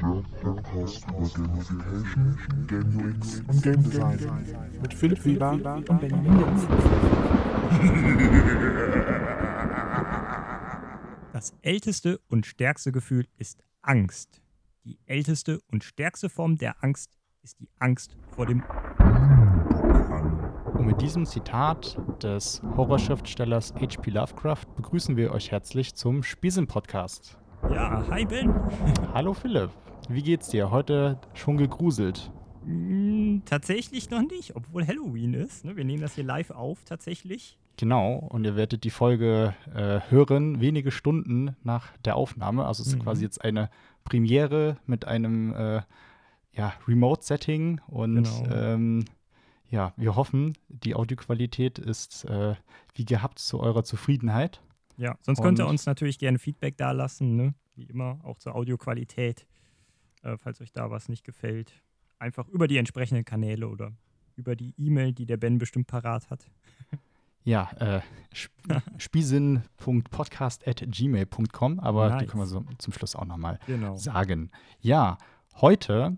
Der Podcast über Gamification, Game UX und Game Design mit Philipp Weber und Benjamin Lenz. Das älteste und stärkste Gefühl ist Angst. Die älteste und stärkste Form der Angst ist die Angst vor dem Und mit diesem Zitat des Horrorschriftstellers H.P. Lovecraft begrüßen wir euch herzlich zum Spiesen-Podcast. Ja, hi Ben. Hallo Philipp, wie geht's dir? Heute schon gegruselt. Hm, tatsächlich noch nicht, obwohl Halloween ist. Ne? Wir nehmen das hier live auf, tatsächlich. Genau, und ihr werdet die Folge äh, hören, wenige Stunden nach der Aufnahme. Also es ist Mhm. quasi jetzt eine Premiere mit einem äh, ja, Remote-Setting. Und Genau. ähm, ja, wir hoffen, die Audioqualität ist äh, wie gehabt zu eurer Zufriedenheit. Ja, sonst könnt ihr Und- uns natürlich gerne Feedback dalassen, ne? Wie immer, auch zur Audioqualität, äh, falls euch da was nicht gefällt. Einfach über die entsprechenden Kanäle oder über die E-Mail, die der Ben bestimmt parat hat. Ja, äh, sp spiesen.podcast.gmail.com, aber die Nice. können wir so zum Schluss auch nochmal Genau. sagen. Ja, heute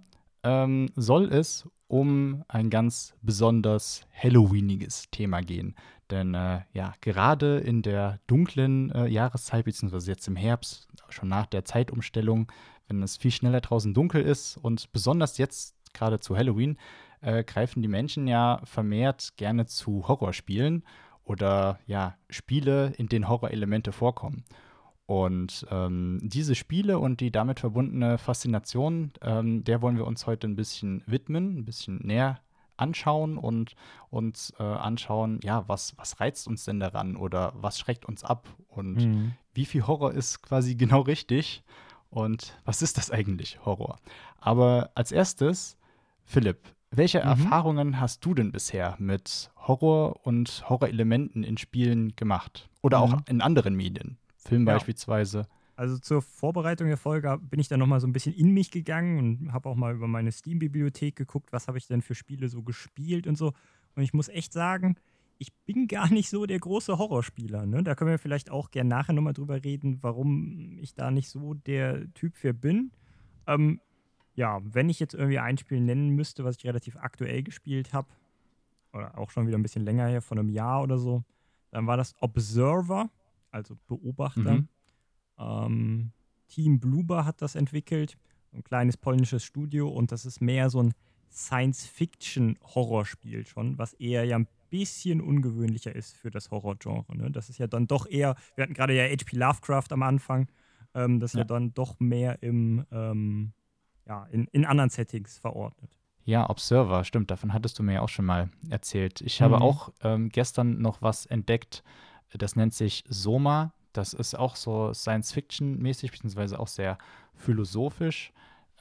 ähm, soll es um ein ganz besonders Halloweeniges Thema gehen. Denn äh, ja, gerade in der dunklen äh, Jahreszeit, beziehungsweise jetzt im Herbst, schon nach der Zeitumstellung, wenn es viel schneller draußen dunkel ist und besonders jetzt gerade zu Halloween, äh, greifen die Menschen ja vermehrt gerne zu Horrorspielen oder ja, Spiele, in denen Horrorelemente vorkommen. Und ähm, diese Spiele und die damit verbundene Faszination, ähm, der wollen wir uns heute ein bisschen widmen, ein bisschen näher anschauen und uns äh, anschauen, ja, was, was reizt uns denn daran oder was schreckt uns ab und Mhm. wie viel Horror ist quasi genau richtig und was ist das eigentlich, Horror? Aber als erstes, Philipp, welche Mhm. Erfahrungen hast du denn bisher mit Horror und Horrorelementen in Spielen gemacht? Oder auch Mhm. in anderen Medien? Film Ja. beispielsweise. Also zur Vorbereitung der Folge bin ich dann nochmal so ein bisschen in mich gegangen und habe auch mal über meine Steam-Bibliothek geguckt, was habe ich denn für Spiele so gespielt und so. Und ich muss echt sagen, ich bin gar nicht so der große Horrorspieler. Ne? Da können wir vielleicht auch gerne nachher nochmal drüber reden, warum ich da nicht so der Typ für bin. Ähm, ja, wenn ich jetzt irgendwie ein Spiel nennen müsste, was ich relativ aktuell gespielt habe, oder auch schon wieder ein bisschen länger her, von einem Jahr oder so, dann war das Observer, also Beobachter. Mhm. Ähm, Team Bluber hat das entwickelt, ein kleines polnisches Studio und das ist mehr so ein Science-Fiction-Horrorspiel schon, was eher ja ein bisschen ungewöhnlicher ist für das Horrorgenre. Ne? Das ist ja dann doch eher, wir hatten gerade ja H.P. Lovecraft am Anfang, ähm, das ist ja. Ja. dann doch mehr im, ähm, ja, in, in anderen Settings verordnet. Ja, Observer, stimmt, davon hattest du mir ja auch schon mal erzählt. Ich habe Mhm. auch ähm, gestern noch was entdeckt, das nennt sich Soma. Das ist auch so Science-Fiction-mäßig, beziehungsweise auch sehr philosophisch.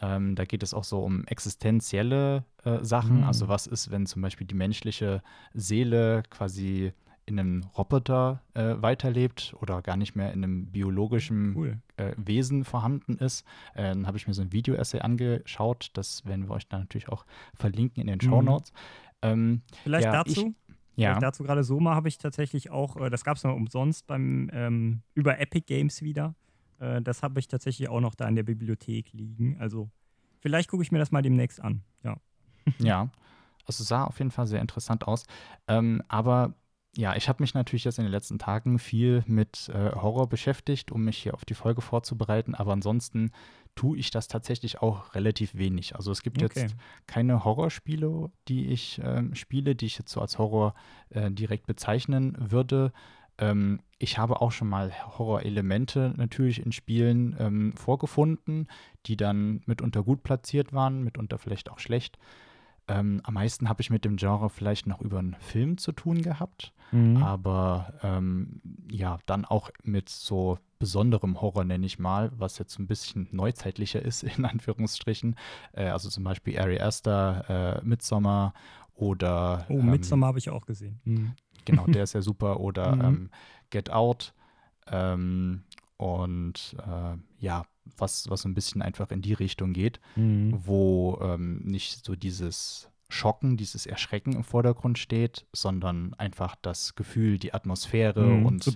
Ähm, da geht es auch so um existenzielle äh, Sachen. Mhm. Also, was ist, wenn zum Beispiel die menschliche Seele quasi in einem Roboter äh, weiterlebt oder gar nicht mehr in einem biologischen Cool. äh, Wesen vorhanden ist. Äh, dann habe ich mir so ein Video-Essay angeschaut. Das werden wir euch dann natürlich auch verlinken in den Mhm. Show Notes. Ähm, Vielleicht Ja, dazu? Ja, dazu gerade Soma habe ich tatsächlich auch, äh, das gab es mal umsonst beim ähm, über Epic Games wieder. Äh, das habe ich tatsächlich auch noch da in der Bibliothek liegen. Also vielleicht gucke ich mir das mal demnächst an. Ja. ja. Also sah auf jeden Fall sehr interessant aus. Ähm, aber ja, ich habe mich natürlich jetzt in den letzten Tagen viel mit äh, Horror beschäftigt, um mich hier auf die Folge vorzubereiten. Aber ansonsten tue ich das tatsächlich auch relativ wenig. Also es gibt Okay. jetzt keine Horrorspiele, die ich ähm, spiele, die ich jetzt so als Horror äh, direkt bezeichnen würde. Ähm, ich habe auch schon mal Horrorelemente natürlich in Spielen ähm, vorgefunden, die dann mitunter gut platziert waren, mitunter vielleicht auch schlecht. Ähm, am meisten habe ich mit dem Genre vielleicht noch über einen Film zu tun gehabt, Mhm. aber ähm, ja, dann auch mit so besonderem Horror, nenne ich mal, was jetzt ein bisschen neuzeitlicher ist, in Anführungsstrichen. Äh, also zum Beispiel Ari Aster, äh, Midsommar oder Oh, ähm, Midsommar habe ich auch gesehen. Mhm. Genau, der ist ja super. Oder Mhm. ähm, Get Out. Ähm, und äh, ja, was, was so ein bisschen einfach in die Richtung geht, Mhm. wo ähm, nicht so dieses Schocken, dieses Erschrecken im Vordergrund steht, sondern einfach das Gefühl, die Atmosphäre Mhm, und so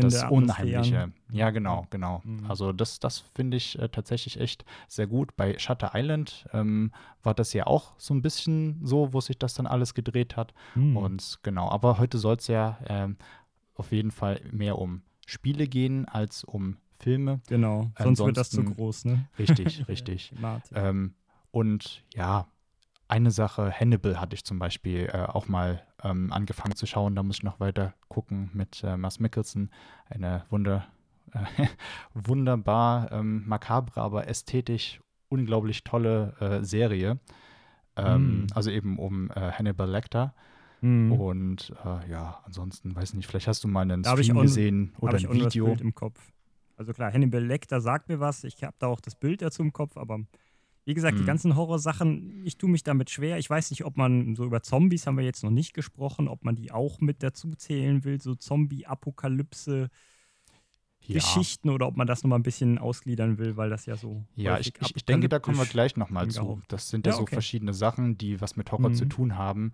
das. Unheimliche. Ja, genau, genau. Mhm. Also das, das finde ich äh, tatsächlich echt sehr gut. Bei Shutter Island ähm, war das ja auch so ein bisschen so, wo sich das dann alles gedreht hat. Hm. Und genau, aber heute soll es ja ähm, auf jeden Fall mehr um Spiele gehen als um Filme. Genau, sonst wird das zu ansonsten- groß, ne? Richtig, richtig. Ähm, und ja, eine Sache, Hannibal hatte ich zum Beispiel äh, auch mal ähm, angefangen zu schauen. Da muss ich noch weiter gucken mit äh, Mads Mikkelsen. Eine wunder, äh, wunderbar ähm, makabre, aber ästhetisch unglaublich tolle äh, Serie. Ähm, Mm. Also eben um äh, Hannibal Lecter. Hm. Und äh, ja, ansonsten weiß nicht, vielleicht hast du mal einen Da Stream gesehen oder ein Video. Bild im Kopf. Also klar, Hannibal Lecter sagt mir was. Ich habe da auch das Bild dazu im Kopf, aber wie gesagt, die Mhm. ganzen Horrorsachen, ich tue mich damit schwer. Ich weiß nicht, ob man so über Zombies haben wir jetzt noch nicht gesprochen, ob man die auch mit dazu zählen will, so Zombie-Apokalypse. Ja. Geschichten oder ob man das nochmal ein bisschen ausgliedern will, weil das ja so. Ja, ich, ich, ich denke, da kommen wir gleich nochmal zu. Das sind ja, Ja, so okay. verschiedene Sachen, die was mit Horror zu Mhm. tun haben.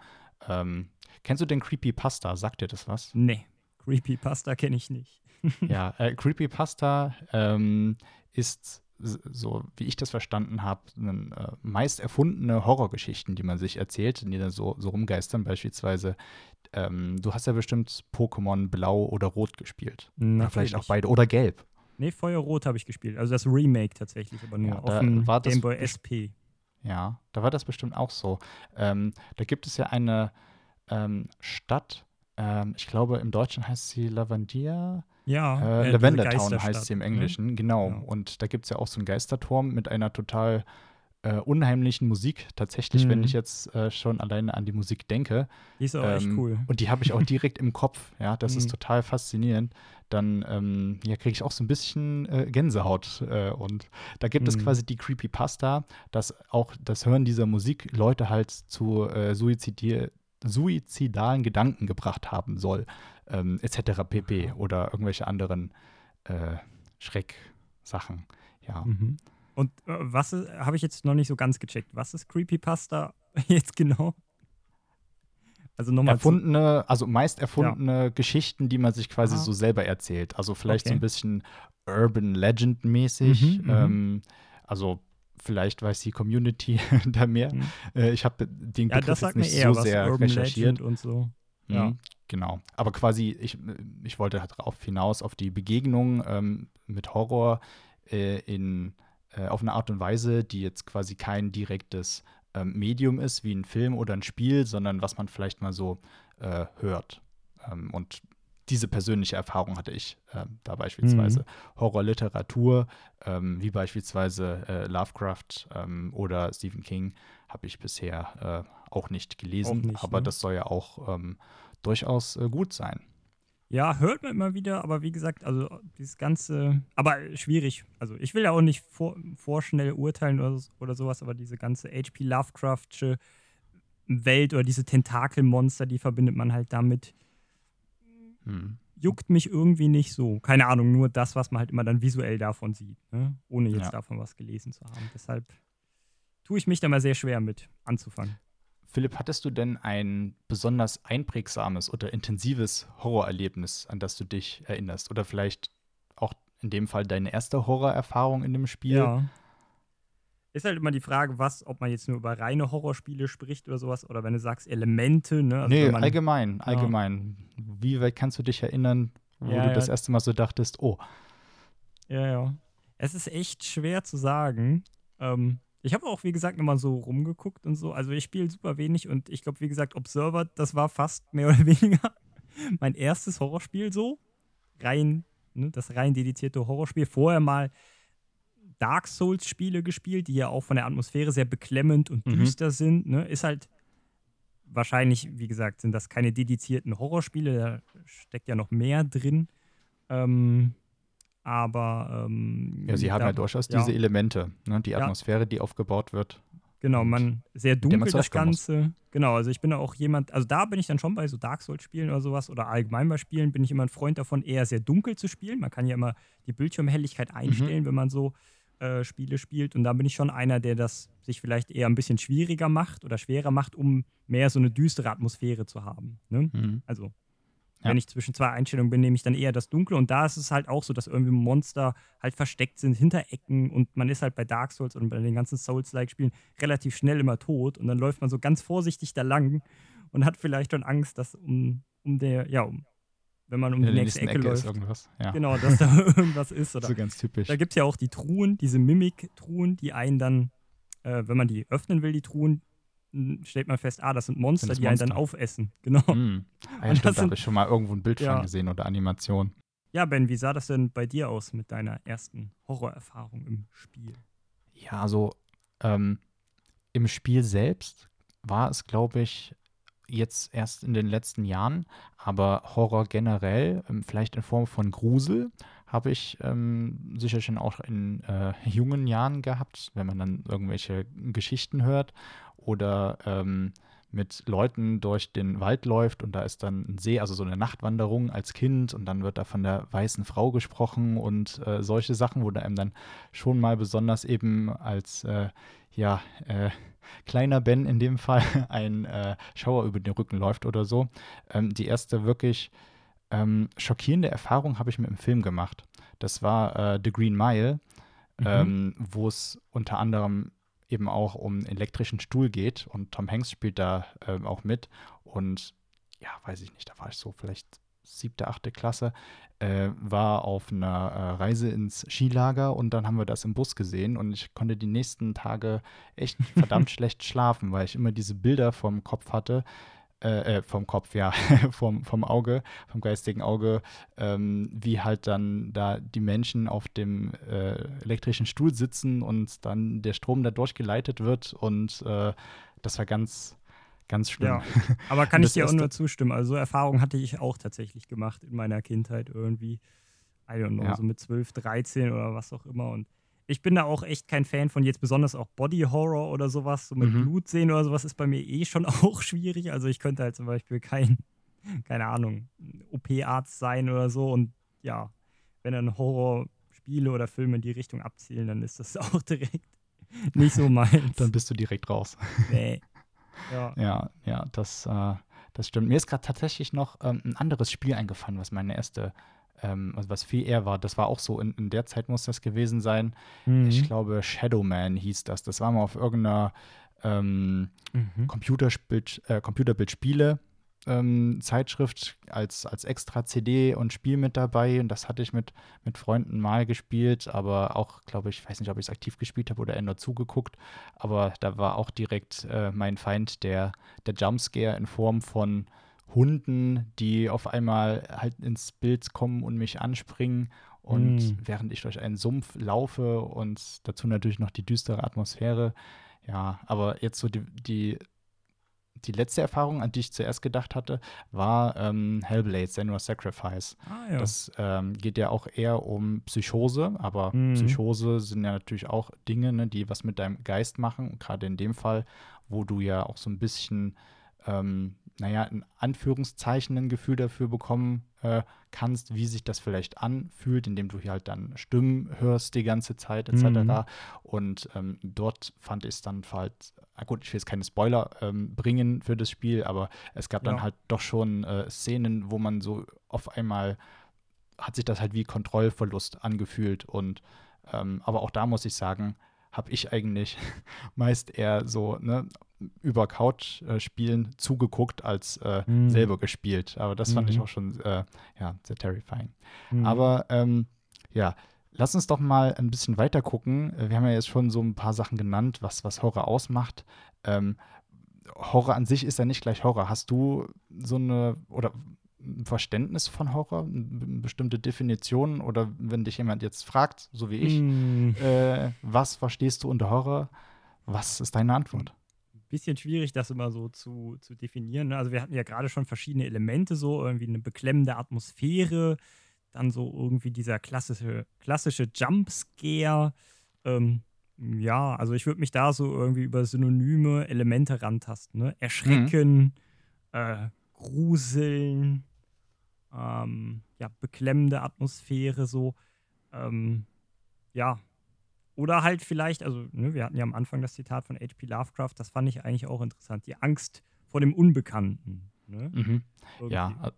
Ähm, kennst du den Creepypasta? Sagt dir das was? Nee, Creepypasta kenne ich nicht. ja, äh, Creepypasta ähm, ist so, wie ich das verstanden habe, äh, meist erfundene Horrorgeschichten, die man sich erzählt, die dann so, so rumgeistern. Beispielsweise, ähm, du hast ja bestimmt Pokémon Blau oder Rot gespielt. Oder vielleicht auch Natürlich. beide. Oder Gelb. Nee, Feuerrot habe ich gespielt. Also das Remake tatsächlich, aber nur Ja, auf dem Game Boy SP. Ja, da war das bestimmt auch so. Ähm, da gibt es ja eine ähm, Stadt, ähm, ich glaube im Deutschen heißt sie Lavandia, Ja, äh, äh, Lavender Town heißt sie im ne? Englischen, genau. Genau. Und da gibt es ja auch so einen Geisterturm mit einer total äh, unheimlichen Musik, tatsächlich, wenn Mhm. ich jetzt äh, schon alleine an die Musik denke. Die ist aber echt Ähm, cool. Und die habe ich auch direkt im Kopf, ja, das ist Mhm. total faszinierend. Dann ähm, ja, kriege ich auch so ein bisschen äh, Gänsehaut. Äh, und da gibt es Mhm. quasi die Creepypasta, dass auch das Hören dieser Musik Leute halt zu äh, suizidi- suizidalen Gedanken gebracht haben soll, ähm, etc. pp. Oder irgendwelche anderen äh, Schrecksachen. Ja. Mhm. Und äh, was habe ich jetzt noch nicht so ganz gecheckt? Was ist Creepypasta jetzt genau? Also nochmal. erfundene, also meist erfundene Geschichten, die man sich quasi Aha. so selber erzählt. Also vielleicht so Okay. ein bisschen Urban Legend mäßig. Mhm, mhm. ähm, also vielleicht weiß die Community da mehr. Mhm. Äh, ich habe den Ja, Begriff jetzt nicht eher so was. sehr Urban recherchiert. Legend und so. Mhm, ja. Genau. Aber quasi, ich, ich wollte halt darauf hinaus, auf die Begegnung ähm, mit Horror äh, in, äh, auf eine Art und Weise, die jetzt quasi kein direktes ähm, Medium ist, wie ein Film oder ein Spiel, sondern was man vielleicht mal so äh, hört. Ähm, und diese persönliche Erfahrung hatte ich ähm, da beispielsweise. Mhm. Horrorliteratur, ähm, wie beispielsweise äh, Lovecraft ähm, oder Stephen King, habe ich bisher äh, auch nicht gelesen, Auch nicht, aber ne? das soll ja auch ähm, durchaus äh, gut sein. Ja, hört man immer wieder, aber wie gesagt, also dieses ganze, aber schwierig. Also ich will ja auch nicht vor, vorschnell urteilen oder, so- oder sowas, aber diese ganze H.P. Lovecraftsche Welt oder diese Tentakelmonster, die verbindet man halt damit, Hm. juckt mich irgendwie nicht so. Keine Ahnung, nur das, was man halt immer dann visuell davon sieht, ne? ohne jetzt Ja. davon was gelesen zu haben. Deshalb tue ich mich da mal sehr schwer mit anzufangen. Philipp, hattest du denn ein besonders einprägsames oder intensives Horrorerlebnis, an das du dich erinnerst? Oder vielleicht auch in dem Fall deine erste Horrorerfahrung in dem Spiel? Ja. Ist halt immer die Frage, was, ob man jetzt nur über reine Horrorspiele spricht oder sowas, oder wenn du sagst Elemente, ne? Also nee, allgemein, allgemein. Wie weit kannst du dich erinnern, wo Ja, du ja. das erste Mal so dachtest, oh, Ja, ja. Es ist echt schwer zu sagen. Ähm, ich habe auch, wie gesagt, nochmal so rumgeguckt und so. Also ich spiele super wenig und ich glaube, wie gesagt, Observer, das war fast mehr oder weniger mein erstes Horrorspiel so. Rein, ne, das rein dedizierte Horrorspiel. Vorher mal Dark Souls-Spiele gespielt, die ja auch von der Atmosphäre sehr beklemmend und Mhm. düster sind. Ne? Ist halt wahrscheinlich, wie gesagt, sind das keine dedizierten Horrorspiele, da steckt ja noch mehr drin. Ähm, aber ähm, ja, sie haben da- ja durchaus ja. diese Elemente, ne? die Ja. Atmosphäre, die aufgebaut wird. Genau, man sehr dunkel das zurechtkommen muss. Ganze. Genau, also ich bin auch jemand, also da bin ich dann schon bei so Dark Souls Spielen oder sowas oder allgemein bei Spielen bin ich immer ein Freund davon, eher sehr dunkel zu spielen. Man kann ja immer die Bildschirmhelligkeit Mhm. einstellen, wenn man so äh, Spiele spielt. Und da bin ich schon einer, der das sich vielleicht eher ein bisschen schwieriger macht oder schwerer macht, um mehr so eine düstere Atmosphäre zu haben. Ne? Mhm. Also, Ja. wenn ich zwischen zwei Einstellungen bin, nehme ich dann eher das Dunkle. Und da ist es halt auch so, dass irgendwie Monster halt versteckt sind hinter Ecken und man ist halt bei Dark Souls und bei den ganzen Souls-like-Spielen relativ schnell immer tot. Und dann läuft man so ganz vorsichtig da lang und hat vielleicht schon Angst, dass um, um der, ja, um, wenn man um In die nächste Ecke, Ecke läuft, irgendwas. Ja. genau, dass da irgendwas ist. Oder So ganz typisch. da gibt es ja auch die Truhen, diese Mimik-Truhen, die einen dann, äh, wenn man die öffnen will, die Truhen, stellt man fest, ah, das sind Monster, das die einen dann Monster? aufessen. Genau. Hm. Ah, ja, stimmt, das da habe ich schon mal irgendwo ein Bild Ja. von gesehen oder Animation. Ja, Ben, wie sah das denn bei dir aus mit deiner ersten Horrorerfahrung im Spiel? Ja, also ähm, im Spiel selbst war es, glaube ich, jetzt erst in den letzten Jahren, aber Horror generell, ähm, vielleicht in Form von Grusel, habe ich ähm, sicher schon auch in äh, jungen Jahren gehabt, wenn man dann irgendwelche Geschichten hört oder ähm, mit Leuten durch den Wald läuft und da ist dann ein See, also so eine Nachtwanderung als Kind und dann wird da von der weißen Frau gesprochen und äh, solche Sachen, wo da einem dann schon mal besonders eben als äh, ja, äh, kleiner Ben in dem Fall ein äh, Schauer über den Rücken läuft oder so. Ähm, die erste wirklich ähm, schockierende Erfahrung habe ich mit dem Film gemacht. Das war äh, The Green Mile, Mhm. ähm, wo es unter anderem eben auch um einen elektrischen Stuhl geht. Und Tom Hanks spielt da ähm, auch mit. Und ja, weiß ich nicht, da war ich so vielleicht siebte, achte Klasse, äh, war auf einer äh, Reise ins Skilager und dann haben wir das im Bus gesehen. Und ich konnte die nächsten Tage echt verdammt schlecht schlafen, weil ich immer diese Bilder vom Kopf hatte, äh, äh, vom Kopf, ja, vom, vom Auge, vom geistigen Auge, ähm, wie halt dann da die Menschen auf dem äh, elektrischen Stuhl sitzen und dann der Strom da durchgeleitet wird und äh, das war ganz, ganz schlimm. Ja, aber kann ich dir auch nur zustimmen. Also so Erfahrungen hatte ich auch tatsächlich gemacht in meiner Kindheit irgendwie. I don't know, Ja. so mit 12, 13 oder was auch immer. Und ich bin da auch echt kein Fan von jetzt besonders auch Body Horror oder sowas, so mit Mhm. Blut sehen oder sowas ist bei mir eh schon auch schwierig. Also ich könnte halt zum Beispiel kein, keine Ahnung, OP-Arzt sein oder so. Und ja, wenn dann Horrorspiele oder Filme in die Richtung abzielen, dann ist das auch direkt nicht so meins. Dann bist du direkt raus. nee. Ja. Ja, ja, das, äh, das stimmt. Mir ist gerade tatsächlich noch ähm, ein anderes Spiel eingefallen, was meine erste, ähm, also was viel eher war. Das war auch so, in, in der Zeit muss das gewesen sein. Mhm. Ich glaube, Shadowman hieß das. Das war mal auf irgendeiner ähm, Mhm. Computerbild, äh, Computerbildspiele. Ähm, Zeitschrift als, als extra CD und Spiel mit dabei und das hatte ich mit, mit Freunden mal gespielt, aber auch, glaube ich, weiß nicht, ob ich es aktiv gespielt habe oder eher nur zugeguckt, aber da war auch direkt äh, mein Feind der, der Jumpscare in Form von Hunden, die auf einmal halt ins Bild kommen und mich anspringen und Mm. während ich durch einen Sumpf laufe und dazu natürlich noch die düstere Atmosphäre. Ja, aber jetzt so die, die, die letzte Erfahrung, an die ich zuerst gedacht hatte, war ähm, Hellblade, Senua's Sacrifice. Ah, ja. Das ähm, geht ja auch eher um Psychose, aber Mhm. Psychose sind ja natürlich auch Dinge, ne, die was mit deinem Geist machen. Gerade in dem Fall, wo du ja auch so ein bisschen, ähm, naja, in Anführungszeichen ein Gefühl dafür bekommen äh, kannst, wie sich das vielleicht anfühlt, indem du hier halt dann Stimmen hörst die ganze Zeit, etc. Mhm. Und ähm, dort fand ich es dann halt, gut, ich will jetzt keine Spoiler ähm, bringen für das Spiel, aber es gab dann Ja. halt doch schon äh, Szenen, wo man so auf einmal hat sich das halt wie Kontrollverlust angefühlt. Und ähm, aber auch da muss ich sagen, habe ich eigentlich meist eher so ne, über Couch äh, spielen zugeguckt als äh, Mhm. selber gespielt. Aber das fand ich Mhm. auch schon äh, ja, sehr terrifying. Mhm. Aber ähm, ja, lass uns doch mal ein bisschen weiter gucken. Äh, Wir haben ja jetzt schon so ein paar Sachen genannt, was, was Horror ausmacht. Ähm, Horror an sich ist ja nicht gleich Horror. Hast du so eine oder ein Verständnis von Horror, eine bestimmte Definition oder wenn dich jemand jetzt fragt, so wie ich, Mm, äh, was verstehst du unter Horror? Was ist deine Antwort? Bisschen schwierig, das immer so zu, zu definieren. ne? Also wir hatten ja gerade schon verschiedene Elemente, so irgendwie eine beklemmende Atmosphäre, dann so irgendwie dieser klassische, klassische Jumpscare. Ähm, ja, also ich würde mich da so irgendwie über synonyme Elemente rantasten. Ne? Erschrecken, äh, Gruseln, ähm, ja, beklemmende Atmosphäre, so. Ähm, ja, Oder halt vielleicht, also ne, wir hatten ja am Anfang das Zitat von H.P. Lovecraft, das fand ich eigentlich auch interessant. Die Angst vor dem Unbekannten. Ne? Mhm. Ja,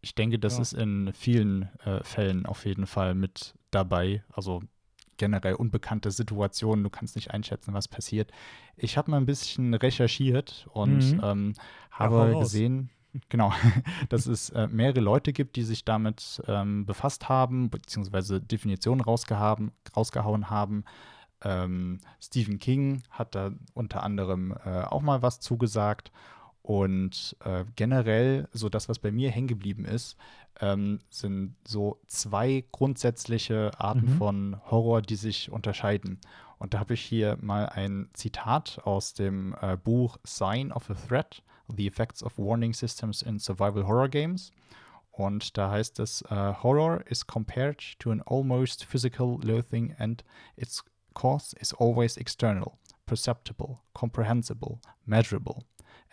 ich denke, das Ja. ist in vielen äh, Fällen auf jeden Fall mit dabei. Also generell unbekannte Situationen, du kannst nicht einschätzen, was passiert. Ich habe mal ein bisschen recherchiert und Mhm. ähm, habe raus. gesehen, genau, dass es äh, mehrere Leute gibt, die sich damit ähm, befasst haben, beziehungsweise Definitionen rausgehaben, rausgehauen haben. Ähm, Stephen King hat da unter anderem äh, auch mal was zugesagt. Und äh, generell, so das, was bei mir hängen geblieben ist, ähm, sind so zwei grundsätzliche Arten Mhm. von Horror, die sich unterscheiden. Und da habe ich hier mal ein Zitat aus dem äh, Buch Sign of a Threat: The Effects of Warning Systems in Survival Horror Games. Und da heißt es, äh, Horror is compared to an almost physical loathing and its cause is always external, perceptible, comprehensible, measurable,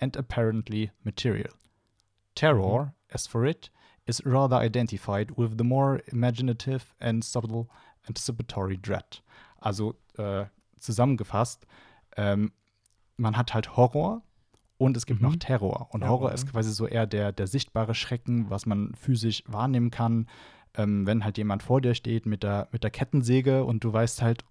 and apparently material. Terror, mm-hmm. as for it, is rather identified with the more imaginative and subtle anticipatory dread. Also äh, zusammengefasst, ähm, man hat halt Horror und es gibt Mhm. noch Terror. Und Horror ist ja. quasi so eher der, der sichtbare Schrecken, was man physisch wahrnehmen kann. Ähm, wenn halt jemand vor dir steht mit der, mit der Kettensäge und du weißt halt,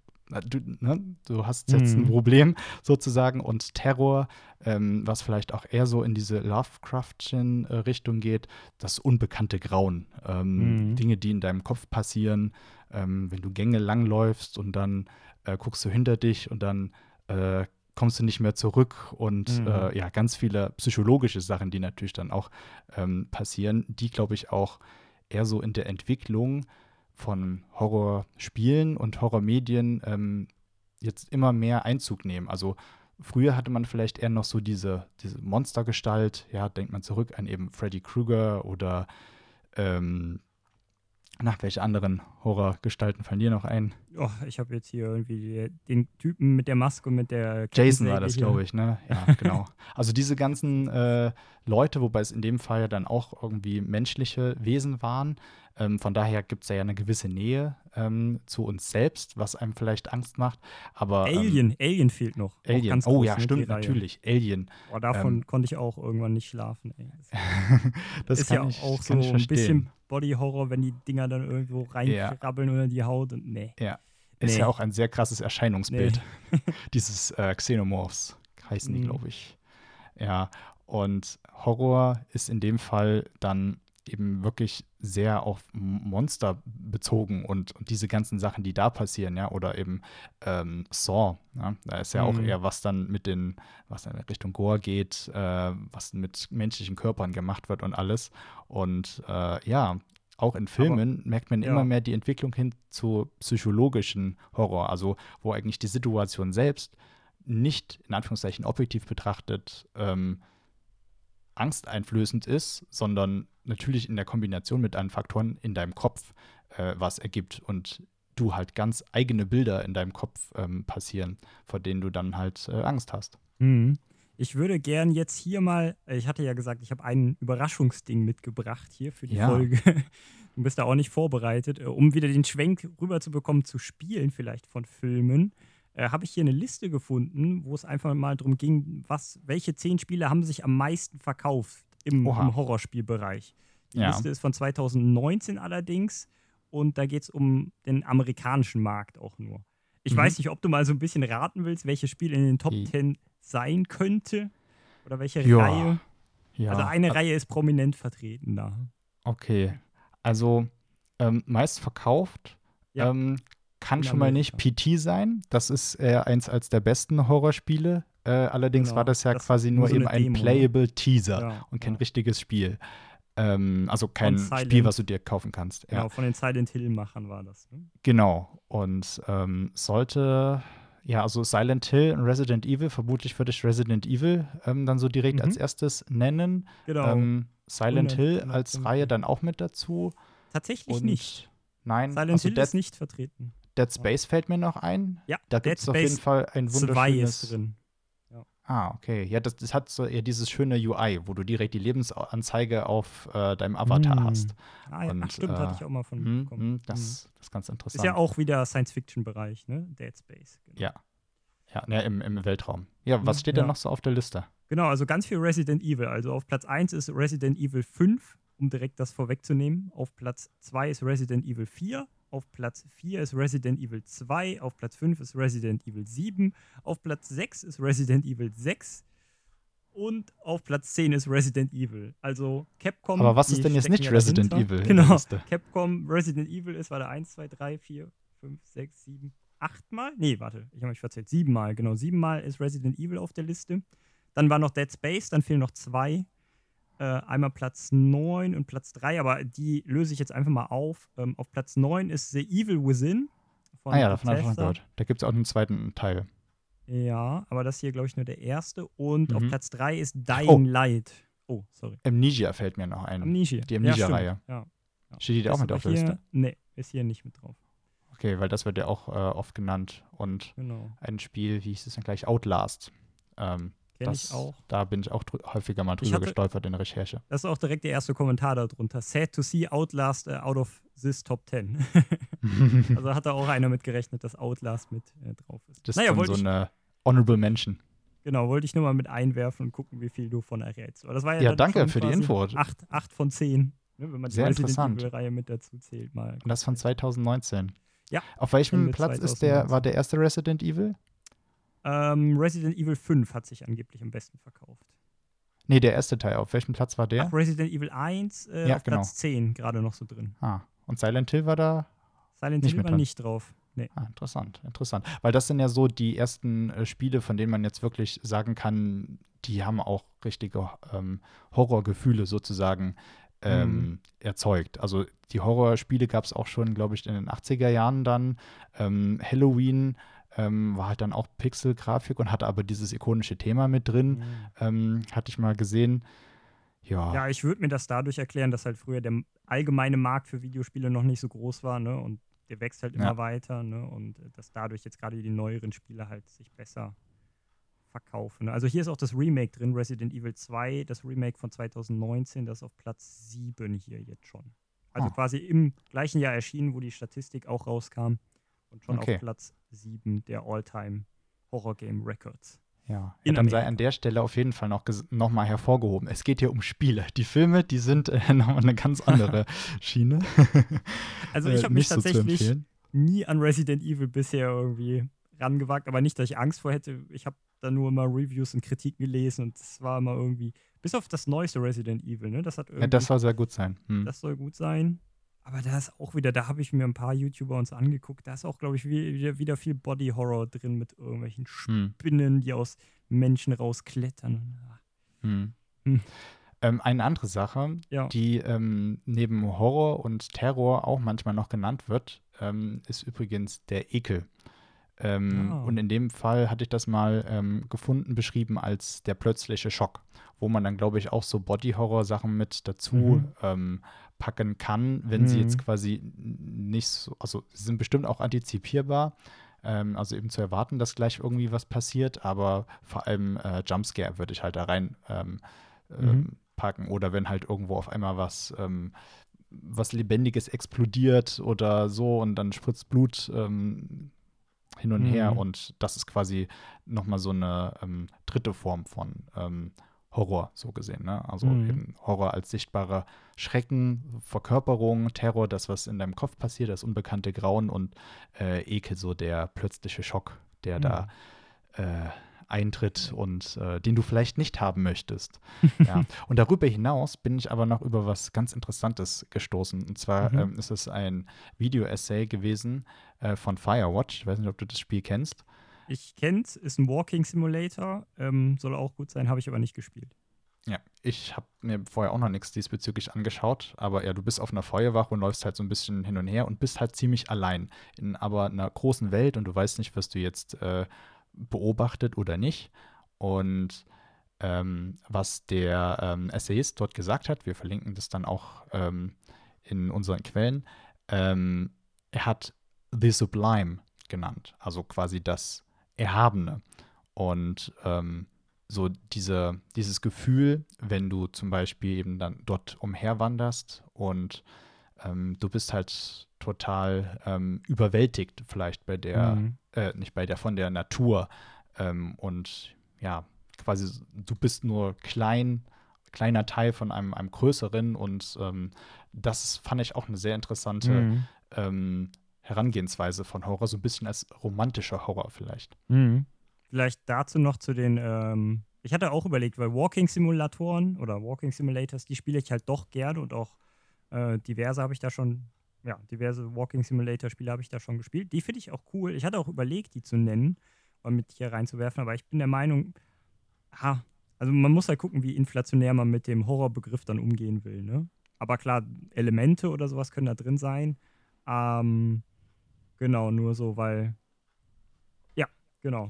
du, ne, du hast jetzt ein Mhm. Problem sozusagen. Und Terror, ähm, was vielleicht auch eher so in diese Lovecraftian-Richtung geht, das unbekannte Grauen. Ähm, Mhm. Dinge, die in deinem Kopf passieren, ähm, wenn du Gänge langläufst und dann äh, guckst du hinter dich und dann äh, kommst du nicht mehr zurück und Mhm. äh, ja, ganz viele psychologische Sachen, die natürlich dann auch ähm, passieren, die glaube ich auch eher so in der Entwicklung von Horrorspielen und Horrormedien ähm, jetzt immer mehr Einzug nehmen. Also früher hatte man vielleicht eher noch so diese, diese Monstergestalt, ja, denkt man zurück an eben Freddy Krueger oder ähm, nach welche anderen Horrorgestalten fallen dir noch ein? Oh, ich habe jetzt hier irgendwie den Typen mit der Maske und mit der Jason war Kettensäge das, glaube ich, ne? Ja, genau. Also diese ganzen äh, Leute, wobei es in dem Fall ja dann auch irgendwie menschliche Wesen waren. Ähm, von daher gibt es ja eine gewisse Nähe ähm, zu uns selbst, was einem vielleicht Angst macht. Aber ähm, Alien, Alien fehlt noch. Alien. oh ja, ne, stimmt, natürlich. Alien. Boah, davon Ähm, konnte ich auch irgendwann nicht schlafen. Das ist ja ich, auch so ein bisschen Body-Horror, wenn die Dinger dann irgendwo Ja. reinkrabbeln oder in die Haut und nee. Ja. Ist Nee. ja auch ein sehr krasses Erscheinungsbild. Dieses äh, Xenomorphs heißen die, Mhm. glaube ich. Ja, und Horror ist in dem Fall dann eben wirklich sehr auf Monster bezogen und, und diese ganzen Sachen, die da passieren, ja, oder eben ähm, Saw, ja, da ist ja auch Mhm. eher was dann mit den, was dann in Richtung Gore geht, äh, was mit menschlichen Körpern gemacht wird und alles. Und äh, ja, auch in Filmen merkt man ja. immer mehr die Entwicklung hin zu psychologischen Horror, also wo eigentlich die Situation selbst nicht in Anführungszeichen objektiv betrachtet ähm, angsteinflößend ist, sondern natürlich in der Kombination mit anderen Faktoren in deinem Kopf äh, was ergibt und du halt ganz eigene Bilder in deinem Kopf ähm, passieren, vor denen du dann halt äh, Angst hast. Mhm. Ich würde gern jetzt hier mal, ich hatte ja gesagt, ich habe ein Überraschungsding mitgebracht hier für die Ja. Folge. Du bist da auch nicht vorbereitet. Äh, Um wieder den Schwenk rüber zu bekommen, zu spielen vielleicht von Filmen, äh, habe ich hier eine Liste gefunden, wo es einfach mal darum ging, was, welche zehn Spiele haben sich am meisten verkauft im, im Horrorspielbereich. Die Ja. Liste ist von 2019 allerdings und da geht es um den amerikanischen Markt auch nur. Ich Mhm. weiß nicht, ob du mal so ein bisschen raten willst, welches Spiel in den Top Je- 10 sein könnte oder welche Ja, Reihe. Ja, Also eine äh, Reihe ist prominent vertreten da. Okay. Also ähm, meist verkauft Ja. ähm, kann In schon mal nicht Amerika. PT sein. Das ist eher eins als der besten Horrorspiele. Äh, allerdings Genau, war das ja das quasi nur nur so eben ein Demo, ne? playable Teaser Ja, und kein ja. richtiges Spiel. Ähm, also kein Silent. Spiel, was du dir kaufen kannst. Genau, Ja. von den Silent Hill-Machern war das. Ne? Genau. Und ähm, sollte, ja, also Silent Hill und Resident Evil, vermutlich würde ich Resident Evil ähm, dann so direkt Mhm. als erstes nennen. Genau. Ähm, Silent 100, Hill 100 als. Reihe dann auch mit dazu. Tatsächlich Und nicht. Nein, Silent also Hill Dead, ist nicht vertreten. Dead Space fällt mir noch ein. Ja, Da gibt es auf jeden Fall ein 2 wunderschönes. ist drin. Ah, okay. Ja, das, das hat so eher dieses schöne UI, wo du direkt die Lebensanzeige auf äh, deinem Avatar Mm. hast. Ah, ja, Und, ach, stimmt, äh, hatte ich auch mal von Hm, bekommen. hm, Mhm. das, das ist ganz interessant. Ist ja auch wieder Science-Fiction-Bereich, ne? Dead Space. Genau. Ja. Ja, ne, im, im Weltraum. Ja, was steht ja. denn noch so auf der Liste? Genau, also ganz viel Resident Evil. Also auf Platz 1 ist Resident Evil 5, um direkt das vorwegzunehmen. Auf Platz 2 ist Resident Evil 4. Auf Platz 4 ist Resident Evil 2. Auf Platz 5 ist Resident Evil 7. Auf Platz 6 ist Resident Evil 6. Und auf Platz 10 ist Resident Evil. Also Capcom. Aber was ist denn jetzt nicht Resident dahinter. Evil Genau. Capcom Resident Evil ist, war da 1, 2, 3, 4, 5, 6, 7, 8 Mal? Nee, warte, ich habe mich verzählt. 7 Mal, genau. 7 Mal ist Resident Evil auf der Liste. Dann war noch Dead Space, dann fehlen noch zwei. Äh, einmal Platz 9 und Platz 3, aber die löse ich jetzt einfach mal auf. Ähm, auf Platz 9 ist The Evil Within. Von Ah ja, davon habe ich schon gehört. Da gibt es auch einen zweiten Teil. Ja, aber das hier, glaube ich, nur der erste. Und auf Mhm. Platz 3 ist Dying Oh. Light. Oh, sorry. Amnesia fällt mir noch ein. Amnesia. Die Amnesia-Reihe. Ja, stimmt. Ja. Steht die da auch mit auf der Liste? Nee, ist hier nicht mit drauf. Okay, weil das wird ja auch äh, oft genannt. Und Genau. ein Spiel, wie hieß es denn gleich? Outlast. Ähm, Kenne das, ich auch. Da bin ich auch häufiger mal drüber hatte- gestolpert in der Recherche. Das ist auch direkt der erste Kommentar darunter. Sad to see Outlast uh, out of this Top 10. also hat da auch einer mit gerechnet, dass Outlast mit äh, drauf ist. das ist naja, wollte so ich, eine Honorable Mention. genau, wollte ich nur mal mit einwerfen und gucken, wie viel du von errätst. Aber das war ja, Ja, danke für die Info. Acht, acht von zehn, ne, wenn man Sehr die Resident interessant. Evil-Reihe mit dazu zählt. Mal. Und das von 2019. Ja, Auf welchem Platz ist der, 2019. war der erste Resident Evil? Ähm, Resident Evil 5 hat sich angeblich am besten verkauft. Nee, der erste Teil. Auf welchem Platz war der? Ach, Resident Evil 1 äh, Ja, auf genau. Platz 10 gerade noch so drin. Ah, und Silent Hill war da? Silent Hill war dran. nicht drauf. Nee. Ah, interessant, interessant. Weil das sind ja so die ersten äh, Spiele, von denen man jetzt wirklich sagen kann, die haben auch richtige ähm, Horrorgefühle sozusagen ähm, Mhm. erzeugt. Also die Horrorspiele gab es auch schon, glaube ich, in den 80er Jahren dann. Ähm, Halloween ähm, war halt dann auch Pixel-Grafik und hatte aber dieses ikonische Thema mit drin. Ähm, hatte ich mal gesehen. Ja, Ja, ich würde mir das dadurch erklären, dass halt früher der allgemeine Markt für Videospiele noch nicht so groß war, ne? Und der wächst halt immer Ja. weiter, ne? Und äh, dass dadurch jetzt gerade die neueren Spiele halt sich besser verkaufen. Ne? Also hier ist auch das Remake drin, Resident Evil 2, das Remake von 2019, das ist auf Platz 7 hier jetzt schon. Also Ah. quasi im gleichen Jahr erschienen, wo die Statistik auch rauskam. Und schon Okay. auf Platz 7 der All-Time Horror Game Records. Ja, In dann sei an der Stelle auf jeden Fall noch, noch mal hervorgehoben. Es geht hier um Spiele. Die Filme, die sind äh, nochmal eine ganz andere Schiene. Also Äh, ich habe mich so tatsächlich nie an Resident Evil bisher irgendwie rangewagt, aber nicht, dass ich Angst vor hätte. Ich habe da nur immer Reviews und Kritiken gelesen und es war immer irgendwie, bis auf das neueste Resident Evil, ne? Das hat irgendwie, Ja, das soll sehr gut sein. Hm. das soll gut sein. Aber da ist auch wieder, da habe ich mir ein paar YouTuber uns angeguckt, da ist auch, glaube ich, wie- wieder, wieder viel Body Horror drin mit irgendwelchen Hm. Spinnen, die aus Menschen rausklettern. Hm. Hm. Ähm, eine andere Sache, Ja. die ähm, neben Horror und Terror auch manchmal noch genannt wird, ähm, ist übrigens der Ekel. Ähm, Ah. Und in dem Fall hatte ich das mal ähm, gefunden, beschrieben als der plötzliche Schock, wo man dann, glaube ich, auch so Body-Horror-Sachen mit dazu Mhm. Packen kann, wenn sie Mhm. jetzt quasi nicht so, also sie sind bestimmt auch antizipierbar, ähm, also eben zu erwarten, dass gleich irgendwie was passiert, aber vor allem äh, Jumpscare würde ich halt da rein ähm, ähm, Mhm. packen oder wenn halt irgendwo auf einmal was ähm, was Lebendiges explodiert oder so und dann spritzt Blut ähm, hin und her Mhm. und das ist quasi nochmal so eine ähm, dritte Form von Horror, so gesehen. Ne? Also Mhm. eben Horror als sichtbarer Schrecken, Verkörperung, Terror, das, was in deinem Kopf passiert, das unbekannte Grauen und äh, Ekel, so der plötzliche Schock, der da äh, eintritt und äh, den du vielleicht nicht haben möchtest. ja. Und darüber hinaus bin ich aber noch über was ganz Interessantes gestoßen. Und zwar Mhm. ähm, ist es ein Video-Essay gewesen äh, von Firewatch. Ich weiß nicht, ob du das Spiel kennst. Ich kenn's, ist ein Walking Simulator, ähm, soll auch gut sein, habe ich aber nicht gespielt. Ja, ich habe mir vorher auch noch nichts diesbezüglich angeschaut, aber ja, du bist auf einer Feuerwache und läufst halt so ein bisschen hin und her und bist halt ziemlich allein in aber einer großen Welt und du weißt nicht, was du jetzt äh, beobachtet oder nicht. Und ähm, was der ähm, Essayist dort gesagt hat, wir verlinken das dann auch ähm, in unseren Quellen, ähm, er hat The Sublime genannt, also quasi das Erhabene. Und ähm, so diese, dieses Gefühl, wenn du zum Beispiel eben dann dort umherwanderst und ähm, du bist halt total ähm, überwältigt vielleicht bei der, Mhm. äh, nicht bei der, von der Natur ähm, und ja, quasi du bist nur klein, kleiner Teil von einem, einem größeren und ähm, das fand ich auch eine sehr interessante Mhm. Herangehensweise von Horror, so ein bisschen als romantischer Horror vielleicht. Mhm. Vielleicht dazu noch zu den, ähm, ich hatte auch überlegt, weil Walking-Simulatoren oder Walking Simulators, die spiele ich halt doch gerne und auch äh, diverse habe ich da schon, ja, diverse Walking-Simulator-Spiele habe ich da schon gespielt. Die finde ich auch cool. Ich hatte auch überlegt, die zu nennen und mit hier reinzuwerfen, aber ich bin der Meinung, ha, also man muss halt gucken, wie inflationär man mit dem Horrorbegriff dann umgehen will, ne? Aber klar, Elemente oder sowas können da drin sein. Ähm, genau, nur so, weil, ja, genau.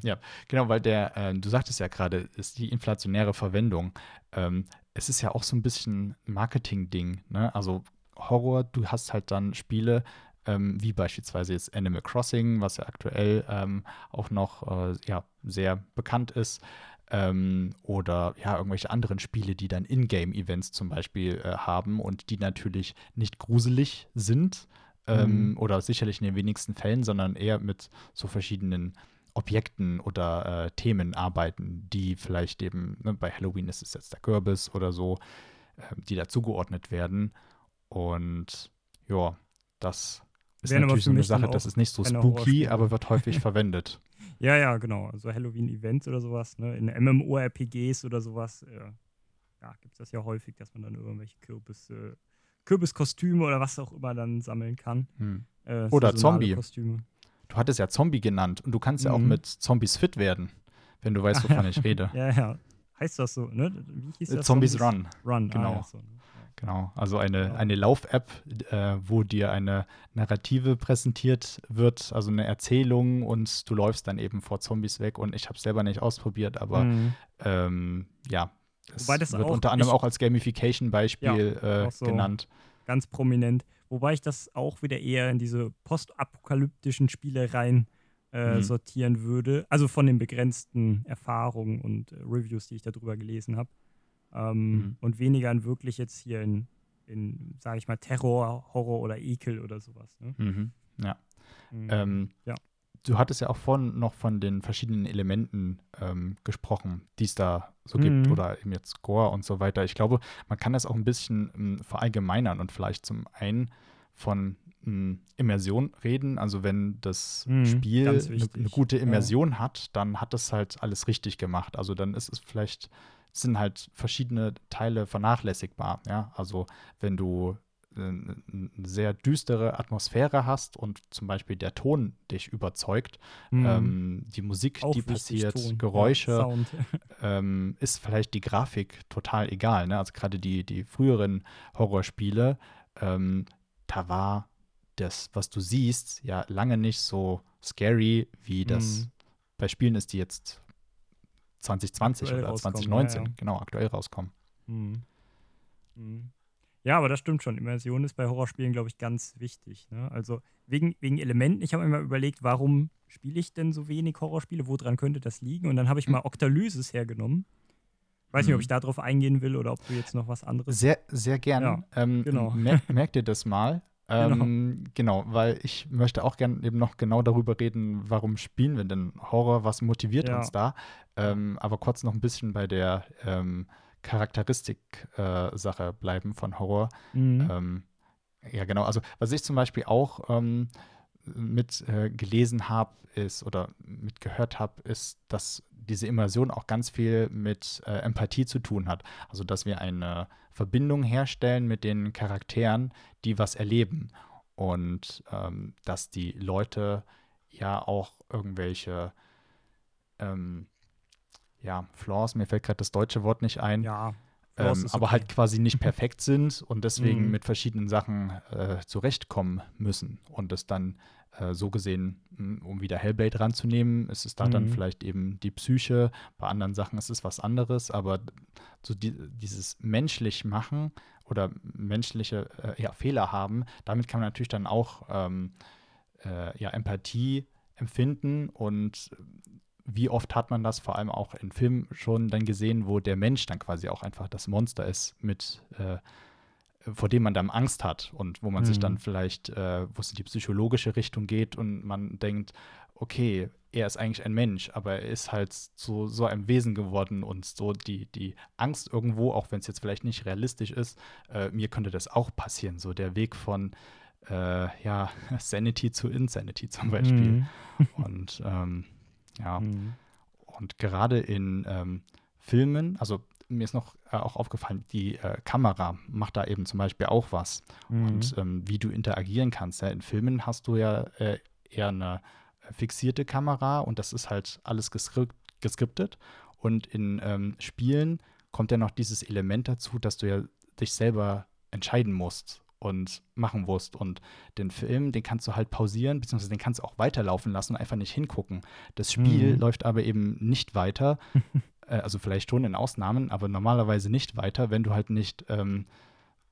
Genau, weil der, äh, du sagtest ja gerade, ist die inflationäre Verwendung. Ähm, es ist ja auch so ein bisschen Marketing-Ding. Ne? Also Horror, du hast halt dann Spiele, ähm, wie beispielsweise jetzt Animal Crossing, was ja aktuell ähm, auch noch äh, ja, sehr bekannt ist. Ähm, oder ja, irgendwelche anderen Spiele, die dann Ingame-Events zum Beispiel äh, haben und die natürlich nicht gruselig sind. Ähm, Mhm. Oder sicherlich in den wenigsten Fällen, sondern eher mit so verschiedenen Objekten oder äh, Themen arbeiten, die vielleicht eben, ne, bei Halloween ist es jetzt der Kürbis oder so, äh, die da zugeordnet werden. Und ja, das ist aber natürlich so eine Sache, das ist nicht so spooky, aber wird häufig verwendet. Ja, ja, genau. Also Halloween-Events oder sowas, ne? In MMORPGs oder sowas, äh, ja, gibt es das ja häufig, dass man dann irgendwelche Kürbis, äh, Kürbiskostüme oder was auch immer dann sammeln kann. Hm. Äh, Oder Zombie. Kostüme. Du hattest ja Zombie genannt und du kannst ja auch Mhm. mit Zombies fit werden, wenn du weißt, wovon ich rede. Ja, ja. Heißt das so, ne? Wie hieß das? Zombies Run. Run, genau. Ah, ja, so, ne? Genau, also eine, Genau. eine Lauf-App, äh, wo dir eine Narrative präsentiert wird, also eine Erzählung und du läufst dann eben vor Zombies weg und ich habe es selber nicht ausprobiert, aber Mhm. ähm, ja, es Wobei das wird auch unter anderem auch als Gamification-Beispiel äh, auch so. genannt. ganz prominent. Wobei ich das auch wieder eher in diese postapokalyptischen Spiele rein äh, Mhm. sortieren würde. Also von den begrenzten Erfahrungen und äh, Reviews, die ich darüber gelesen habe. Ähm, Mhm. Und weniger in wirklich jetzt hier in, in sage ich mal, Terror, Horror oder Ekel oder sowas. Ne? Mhm. Ja. Mhm. Ähm, ja. Du hattest ja auch vorhin noch von den verschiedenen Elementen ähm, gesprochen, die es da so Mhm. gibt oder eben jetzt Gore und so weiter. Ich glaube, man kann das auch ein bisschen ähm, verallgemeinern und vielleicht zum einen von ähm, Immersion reden. Also wenn das Mhm, Spiel eine eine gute ja. Immersion hat, dann hat es halt alles richtig gemacht. Also dann ist es vielleicht sind halt verschiedene Teile vernachlässigbar. Ja, also wenn du eine sehr düstere Atmosphäre hast und zum Beispiel der Ton dich überzeugt, Mhm. ähm, die Musik, Auch die passiert, Ton, ja, Geräusche, Sound. ähm, ist vielleicht die Grafik total egal. Ne? Also gerade die, die früheren Horrorspiele, ähm, da war das, was du siehst, ja lange nicht so scary, wie das Mhm. bei Spielen ist, die jetzt 2020 Aktuell oder rauskommen, 2019 ja, ja. genau aktuell rauskommen. Mhm. Ja, aber das stimmt schon. Immersion ist bei Horrorspielen, glaube ich, ganz wichtig. Ne? Also wegen, wegen Elementen. Ich habe mir mal überlegt, warum spiele ich denn so wenig Horrorspiele? Woran könnte das liegen? Und dann habe ich Hm. mal Octalysis hergenommen. Weiß nicht, ob Mhm. ich darauf eingehen will oder ob du jetzt noch was anderes. Sehr, sehr gern. Ja, ähm, genau. mer merkt ihr das mal? Genau. Ähm, genau. weil ich möchte auch gerne eben noch genau darüber reden, warum spielen wir denn Horror, was motiviert Ja. uns da. Ähm, aber kurz noch ein bisschen bei der ähm, Charakteristik-Sache bleiben von Horror. Mhm. Ähm, ja, genau. Also, was ich zum Beispiel auch ähm, mit äh, gelesen habe, ist oder mitgehört habe, ist, dass diese Immersion auch ganz viel mit äh, Empathie zu tun hat. Also, dass wir eine Verbindung herstellen mit den Charakteren, die was erleben. Und ähm, dass die Leute ja auch irgendwelche ähm, ja, Flaws, mir fällt gerade das deutsche Wort nicht ein, ja. Ähm, aber okay. halt quasi nicht perfekt sind und deswegen Mhm. mit verschiedenen Sachen äh, zurechtkommen müssen. Und es dann äh, so gesehen, um wieder Hellblade ranzunehmen, ist es da dann Mhm. vielleicht eben die Psyche, bei anderen Sachen ist es was anderes, aber so die, dieses menschlich machen oder menschliche äh, ja, Fehler haben, damit kann man natürlich dann auch ähm, äh, ja, Empathie empfinden und wie oft hat man das vor allem auch in Filmen schon dann gesehen, wo der Mensch dann quasi auch einfach das Monster ist, mit äh, vor dem man dann Angst hat und wo man sich dann Mhm. vielleicht, äh, wo es in die psychologische Richtung geht und man denkt, okay, er ist eigentlich ein Mensch, aber er ist halt zu so einem Wesen geworden und so die, die Angst irgendwo, auch wenn es jetzt vielleicht nicht realistisch ist, äh, mir könnte das auch passieren. So der Weg von äh, ja, Sanity zu Insanity zum Beispiel. Mhm. Und ähm, ja, Mhm. und gerade in ähm, Filmen, also mir ist noch äh, auch aufgefallen, die äh, Kamera macht da eben zum Beispiel auch was. Mhm. Und ähm, wie du interagieren kannst. Ja. In Filmen hast du ja äh, eher eine äh, fixierte Kamera und das ist halt alles geskript, geskriptet. Und in ähm, Spielen kommt ja noch dieses Element dazu, dass du ja dich selber entscheiden musst und machen musst. Und den Film, den kannst du halt pausieren, beziehungsweise den kannst du auch weiterlaufen lassen und einfach nicht hingucken. Das Spiel Mhm. läuft aber eben nicht weiter. äh, also vielleicht schon in Ausnahmen, aber normalerweise nicht weiter, wenn du halt nicht ähm,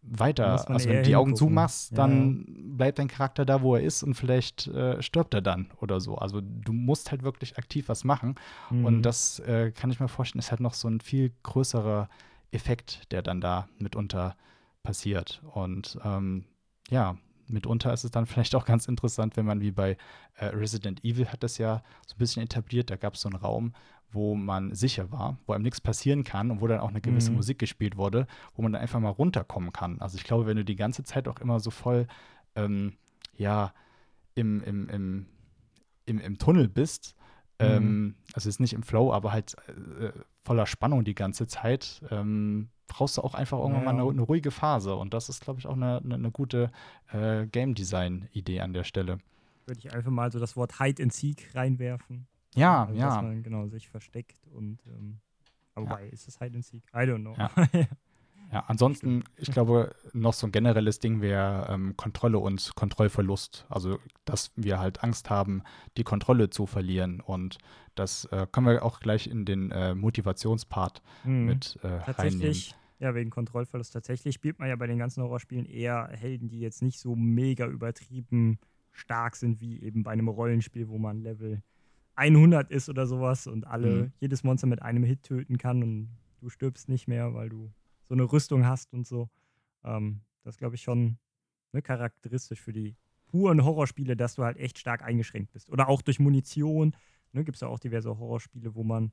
weiter, also wenn du die Augen hingucken. zumachst, Ja, dann bleibt dein Charakter da, wo er ist und vielleicht äh, stirbt er dann oder so. Also du musst halt wirklich aktiv was machen. Mhm. Und das äh, kann ich mir vorstellen, ist halt noch so ein viel größerer Effekt, der dann da mitunter passiert. Und ähm, ja, mitunter ist es dann vielleicht auch ganz interessant, wenn man wie bei äh, Resident Evil hat das ja so ein bisschen etabliert, da gab es so einen Raum, wo man sicher war, wo einem nichts passieren kann und wo dann auch eine gewisse Mhm. Musik gespielt wurde, wo man dann einfach mal runterkommen kann. Also ich glaube, wenn du die ganze Zeit auch immer so voll, ähm, ja, im, im, im, im, im Tunnel bist, Mhm. ähm, also ist nicht im Flow, aber halt äh, voller Spannung die ganze Zeit, ähm, brauchst du auch einfach irgendwann Ja, mal eine, eine ruhige Phase. Und das ist, glaube ich, auch eine, eine, eine gute äh, Game Design-Idee an der Stelle. Würde ich einfach mal so das Wort Hide and Seek reinwerfen. Ja, Also, Dass ja. man genau sich versteckt und ähm, aber Ja. wobei, ist es Hide and Seek? I don't know. Ja. Ja, ansonsten, ich glaube, noch so ein generelles Ding wäre ähm, Kontrolle und Kontrollverlust. Also, dass wir halt Angst haben, die Kontrolle zu verlieren. Und das äh, können wir auch gleich in den äh, Motivationspart Mhm. mit äh, reinnehmen. Tatsächlich, ja, wegen Kontrollverlust. Tatsächlich spielt man ja bei den ganzen Horrorspielen eher Helden, die jetzt nicht so mega übertrieben stark sind, wie eben bei einem Rollenspiel, wo man Level 100 ist oder sowas und alle, Mhm. jedes Monster mit einem Hit töten kann und du stirbst nicht mehr, weil du so eine Rüstung hast und so. Ähm, das glaube ich schon ne, charakteristisch für die puren Horrorspiele, dass du halt echt stark eingeschränkt bist. Oder auch durch Munition. Ne, Gibt es ja auch diverse Horrorspiele, wo man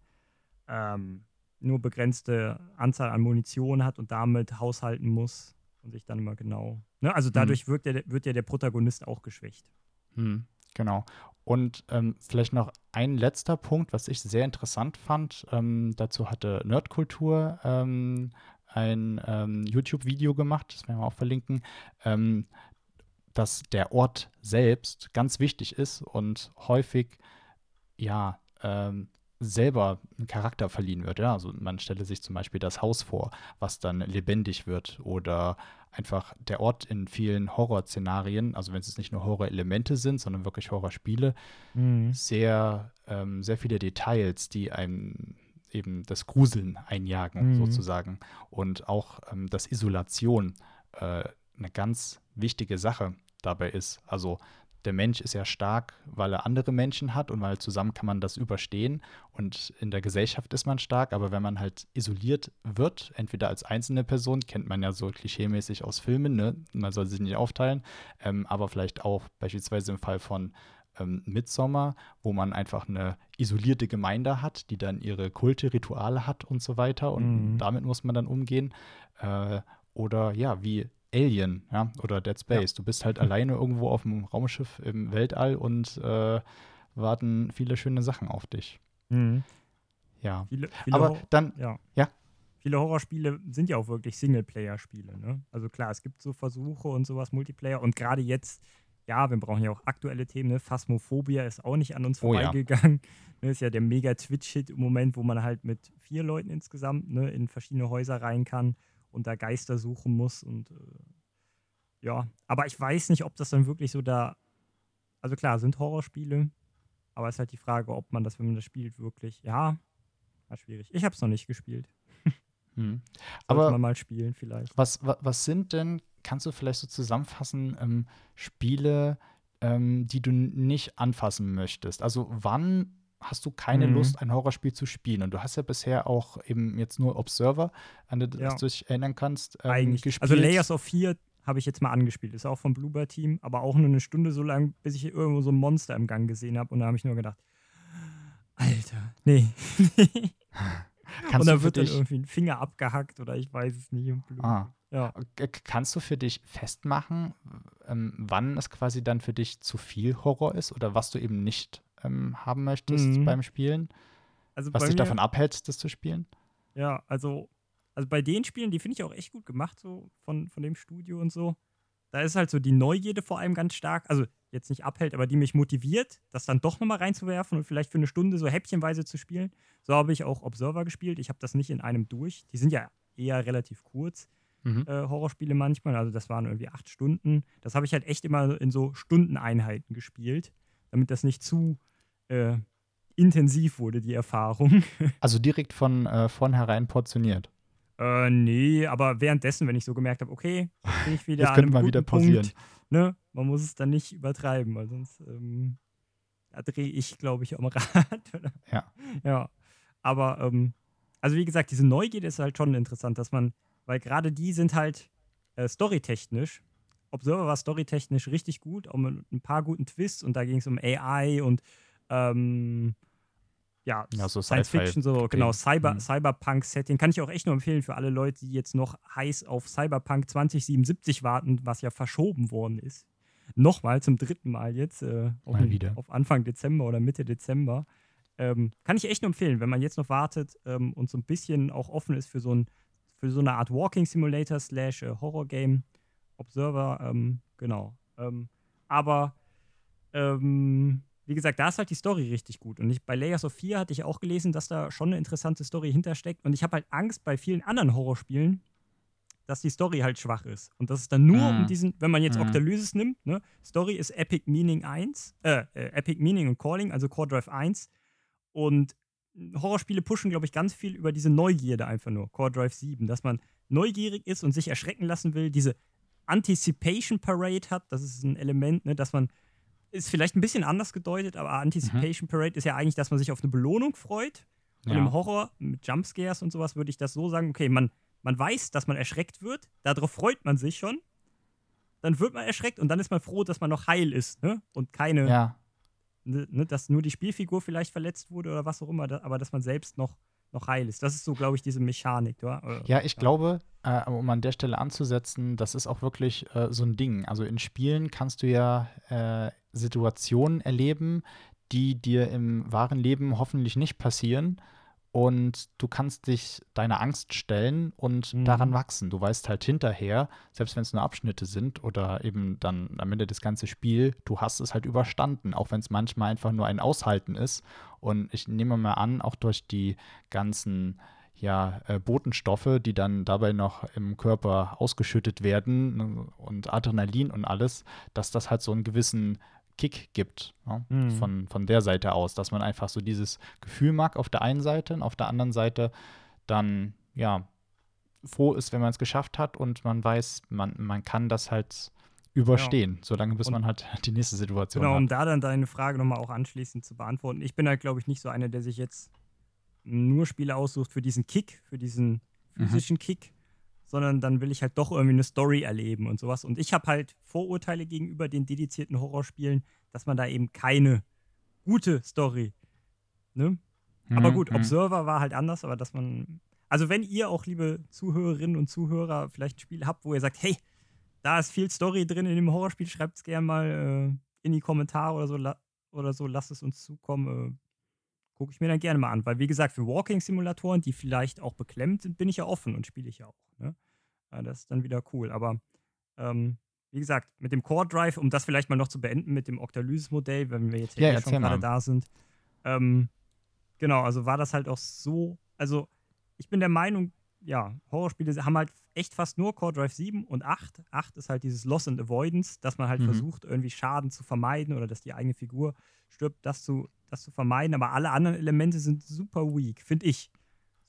ähm, nur begrenzte Anzahl an Munition hat und damit haushalten muss und sich dann immer genau. Ne? Also dadurch wirkt der, wird ja der Protagonist auch geschwächt. Hm, genau. Und ähm, vielleicht noch ein letzter Punkt, was ich sehr interessant fand. Ähm, dazu hatte Nerdkultur ähm, ein ähm, YouTube-Video gemacht, das werden wir auch verlinken, ähm, dass der Ort selbst ganz wichtig ist und häufig ja ähm, selber einen Charakter verliehen wird. Ja? Also man stelle sich zum Beispiel das Haus vor, was dann lebendig wird oder einfach der Ort in vielen Horrorszenarien, also wenn es nicht nur Horrorelemente sind, sondern wirklich Horrorspiele, sehr, ähm, sehr viele Details, die einem eben das Gruseln einjagen, Mhm. sozusagen. Und auch, ähm, dass Isolation äh, eine ganz wichtige Sache dabei ist. Also der Mensch ist ja stark, weil er andere Menschen hat und weil zusammen kann man das überstehen. Und in der Gesellschaft ist man stark, aber wenn man halt isoliert wird, entweder als einzelne Person, kennt man ja so klischeemäßig aus Filmen, ne? man soll sich nicht aufteilen, ähm, aber vielleicht auch beispielsweise im Fall von ähm, Midsommar, wo man einfach eine isolierte Gemeinde hat, die dann ihre Kulte, Rituale hat und so weiter. Und Mhm. damit muss man dann umgehen. Äh, oder ja, wie Alien, ja, oder Dead Space. Du bist halt alleine irgendwo auf dem Raumschiff im Weltall und äh, warten viele schöne Sachen auf dich. Mhm. Ja. Viele, viele Aber dann, ja. Ja. Viele Horrorspiele sind ja auch wirklich Singleplayer-Spiele. Ne? Also klar, es gibt so Versuche und sowas, Multiplayer. Und gerade jetzt, ja, wir brauchen ja auch aktuelle Themen. Ne? Phasmophobia ist auch nicht an uns Oh ja. vorbeigegangen. Ne? Ist ja der Mega-Twitch-Hit im Moment, wo man halt mit vier Leuten insgesamt ne, in verschiedene Häuser rein kann und da Geister suchen muss. Und äh, ja, aber ich weiß nicht, ob das dann wirklich so da. Also klar, sind Horrorspiele, aber es ist halt die Frage, ob man das, wenn man das spielt, wirklich. Ja, war schwierig. Ich habe es noch nicht gespielt. Hm. Aber man mal spielen vielleicht. Was, wa- was sind denn, kannst du vielleicht so zusammenfassen, ähm, Spiele, ähm, die du nicht anfassen möchtest? Also wann hast du keine Mhm. Lust, ein Horrorspiel zu spielen. Und du hast ja bisher auch eben jetzt nur Observer, an das Ja. du dich erinnern kannst, ähm, Eigentlich. gespielt. Also Layers of Fear habe ich jetzt mal angespielt. Ist auch vom Bluebird Team, aber auch nur eine Stunde so lang, bis ich irgendwo so ein Monster im Gang gesehen habe. Und da habe ich nur gedacht, Alter, nee. Kannst und du da für wird dann dich, irgendwie ein Finger abgehackt oder ich weiß es nicht. Ah, Ja. K- Kannst du für dich festmachen, ähm, wann es quasi dann für dich zu viel Horror ist oder was du eben nicht ähm, haben möchtest Mhm. beim Spielen? Also Was bei dich davon abhält, das zu spielen? Ja, also, also bei den Spielen, die finde ich auch echt gut gemacht, so von, von dem Studio und so. Da ist halt so die Neugierde vor allem ganz stark. Also jetzt nicht abhält, aber die mich motiviert, das dann doch nochmal reinzuwerfen und vielleicht für eine Stunde so häppchenweise zu spielen. So habe ich auch Observer gespielt. Ich habe das nicht in einem durch. Die sind ja eher relativ kurz, Mhm. äh, Horrorspiele manchmal. Also das waren irgendwie acht Stunden. Das habe ich halt echt immer in so Stundeneinheiten gespielt, damit das nicht zu äh, intensiv wurde, die Erfahrung. Also direkt von äh, vornherein portioniert. Äh, nee, aber währenddessen, wenn ich so gemerkt habe, okay, bin ich wieder Das könnte mal wieder Punkt, pausieren. ne? Man muss es dann nicht übertreiben, weil sonst ähm, da drehe ich, glaube ich, am Rad. Ja. Ja. Aber, ähm, also wie gesagt, diese Neugierde ist halt schon interessant, dass man, weil gerade die sind halt äh, storytechnisch. Observer war storytechnisch richtig gut, auch mit ein paar guten Twists und da ging es um AI und ähm, ja, Ja, so Science Fiction, so genau, Cyber, Mhm. Cyberpunk-Setting. Kann ich auch echt nur empfehlen für alle Leute, die jetzt noch heiß auf Cyberpunk 2077 warten, was ja verschoben worden ist. Nochmal zum dritten Mal jetzt, äh, auf, Mal wieder. auf Anfang Dezember oder Mitte Dezember. Ähm, kann ich echt nur empfehlen, wenn man jetzt noch wartet ähm, und so ein bisschen auch offen ist für so, ein, für so eine Art Walking Simulator slash äh, Horror Game. Observer, ähm, genau. Ähm, aber ähm, wie gesagt, da ist halt die Story richtig gut. Und ich, bei Layers of 4 hatte ich auch gelesen, dass da schon eine interessante Story hintersteckt. Und ich habe halt Angst bei vielen anderen Horrorspielen, dass die Story halt schwach ist. Und dass es dann nur Mhm. um diesen, wenn man jetzt Mhm. Octalysis nimmt, ne, Story ist Epic Meaning 1, äh, äh, Epic Meaning und Calling, also Core Drive 1. Und Horrorspiele pushen, glaube ich, ganz viel über diese Neugierde einfach nur, Core Drive 7, dass man neugierig ist und sich erschrecken lassen will, diese Anticipation Parade hat, das ist ein Element, ne, dass man, ist vielleicht ein bisschen anders gedeutet, aber Anticipation Parade ist ja eigentlich, dass man sich auf eine Belohnung freut. Und Ja. im Horror mit Jumpscares und sowas würde ich das so sagen, okay, man, man weiß, dass man erschreckt wird, darauf freut man sich schon, dann wird man erschreckt und dann ist man froh, dass man noch heil ist, ne? Und keine, Ja, ne, ne, dass nur die Spielfigur vielleicht verletzt wurde oder was auch immer, da, aber dass man selbst noch, noch heil ist. Das ist so, glaube ich, diese Mechanik, oder? Oder- Ja, ich glaube, äh, um an der Stelle anzusetzen, das ist auch wirklich äh, so ein Ding. Also in Spielen kannst du ja äh, Situationen erleben, die dir im wahren Leben hoffentlich nicht passieren. Und du kannst dich deiner Angst stellen und Mhm. daran wachsen. Du weißt halt hinterher, selbst wenn es nur Abschnitte sind oder eben dann am Ende das ganze Spiel, du hast es halt überstanden, auch wenn es manchmal einfach nur ein Aushalten ist. Und ich nehme mal an, auch durch die ganzen ja, äh, Botenstoffe, die dann dabei noch im Körper ausgeschüttet werden ne, und Adrenalin und alles, dass das halt so einen gewissen Kick gibt ne, Mhm. von, von der Seite aus, dass man einfach so dieses Gefühl mag auf der einen Seite und auf der anderen Seite dann ja froh ist, wenn man es geschafft hat und man weiß, man, man kann das halt überstehen, solange bis Und- man halt die nächste Situation Genau, um hat. da dann deine Frage nochmal auch anschließend zu beantworten. Ich bin halt, glaube ich, nicht so einer, der sich jetzt nur Spiele aussucht für diesen Kick, für diesen Mhm. physischen Kick, sondern dann will ich halt doch irgendwie eine Story erleben und sowas. Und ich habe halt Vorurteile gegenüber den dedizierten Horrorspielen, dass man da eben keine gute Story, ne? Aber Mhm, gut, mhm. Observer war halt anders, aber dass man. Also, wenn ihr auch, liebe Zuhörerinnen und Zuhörer, vielleicht ein Spiel habt, wo ihr sagt, hey, da ist viel Story drin in dem Horrorspiel, schreibt es gerne mal äh, in die Kommentare oder so, oder so, lasst es uns zukommen. Äh, Gucke ich mir dann gerne mal an. Weil, wie gesagt, für Walking-Simulatoren, die vielleicht auch beklemmt sind, bin ich ja offen und spiele ich ja auch. Ne? Ja, das ist dann wieder cool. Aber ähm, wie gesagt, mit dem Core Drive, um das vielleicht mal noch zu beenden, mit dem Octalysis-Modell, wenn wir jetzt Ja, schon gerade da sind. Ähm, genau, also war das halt auch so. Also, ich bin der Meinung, ja, Horrorspiele haben halt echt fast nur Core Drive 7 und 8. 8 ist halt dieses Loss and Avoidance, dass man halt Mhm. versucht, irgendwie Schaden zu vermeiden oder dass die eigene Figur stirbt, das zu, das zu vermeiden. Aber alle anderen Elemente sind super weak, finde ich.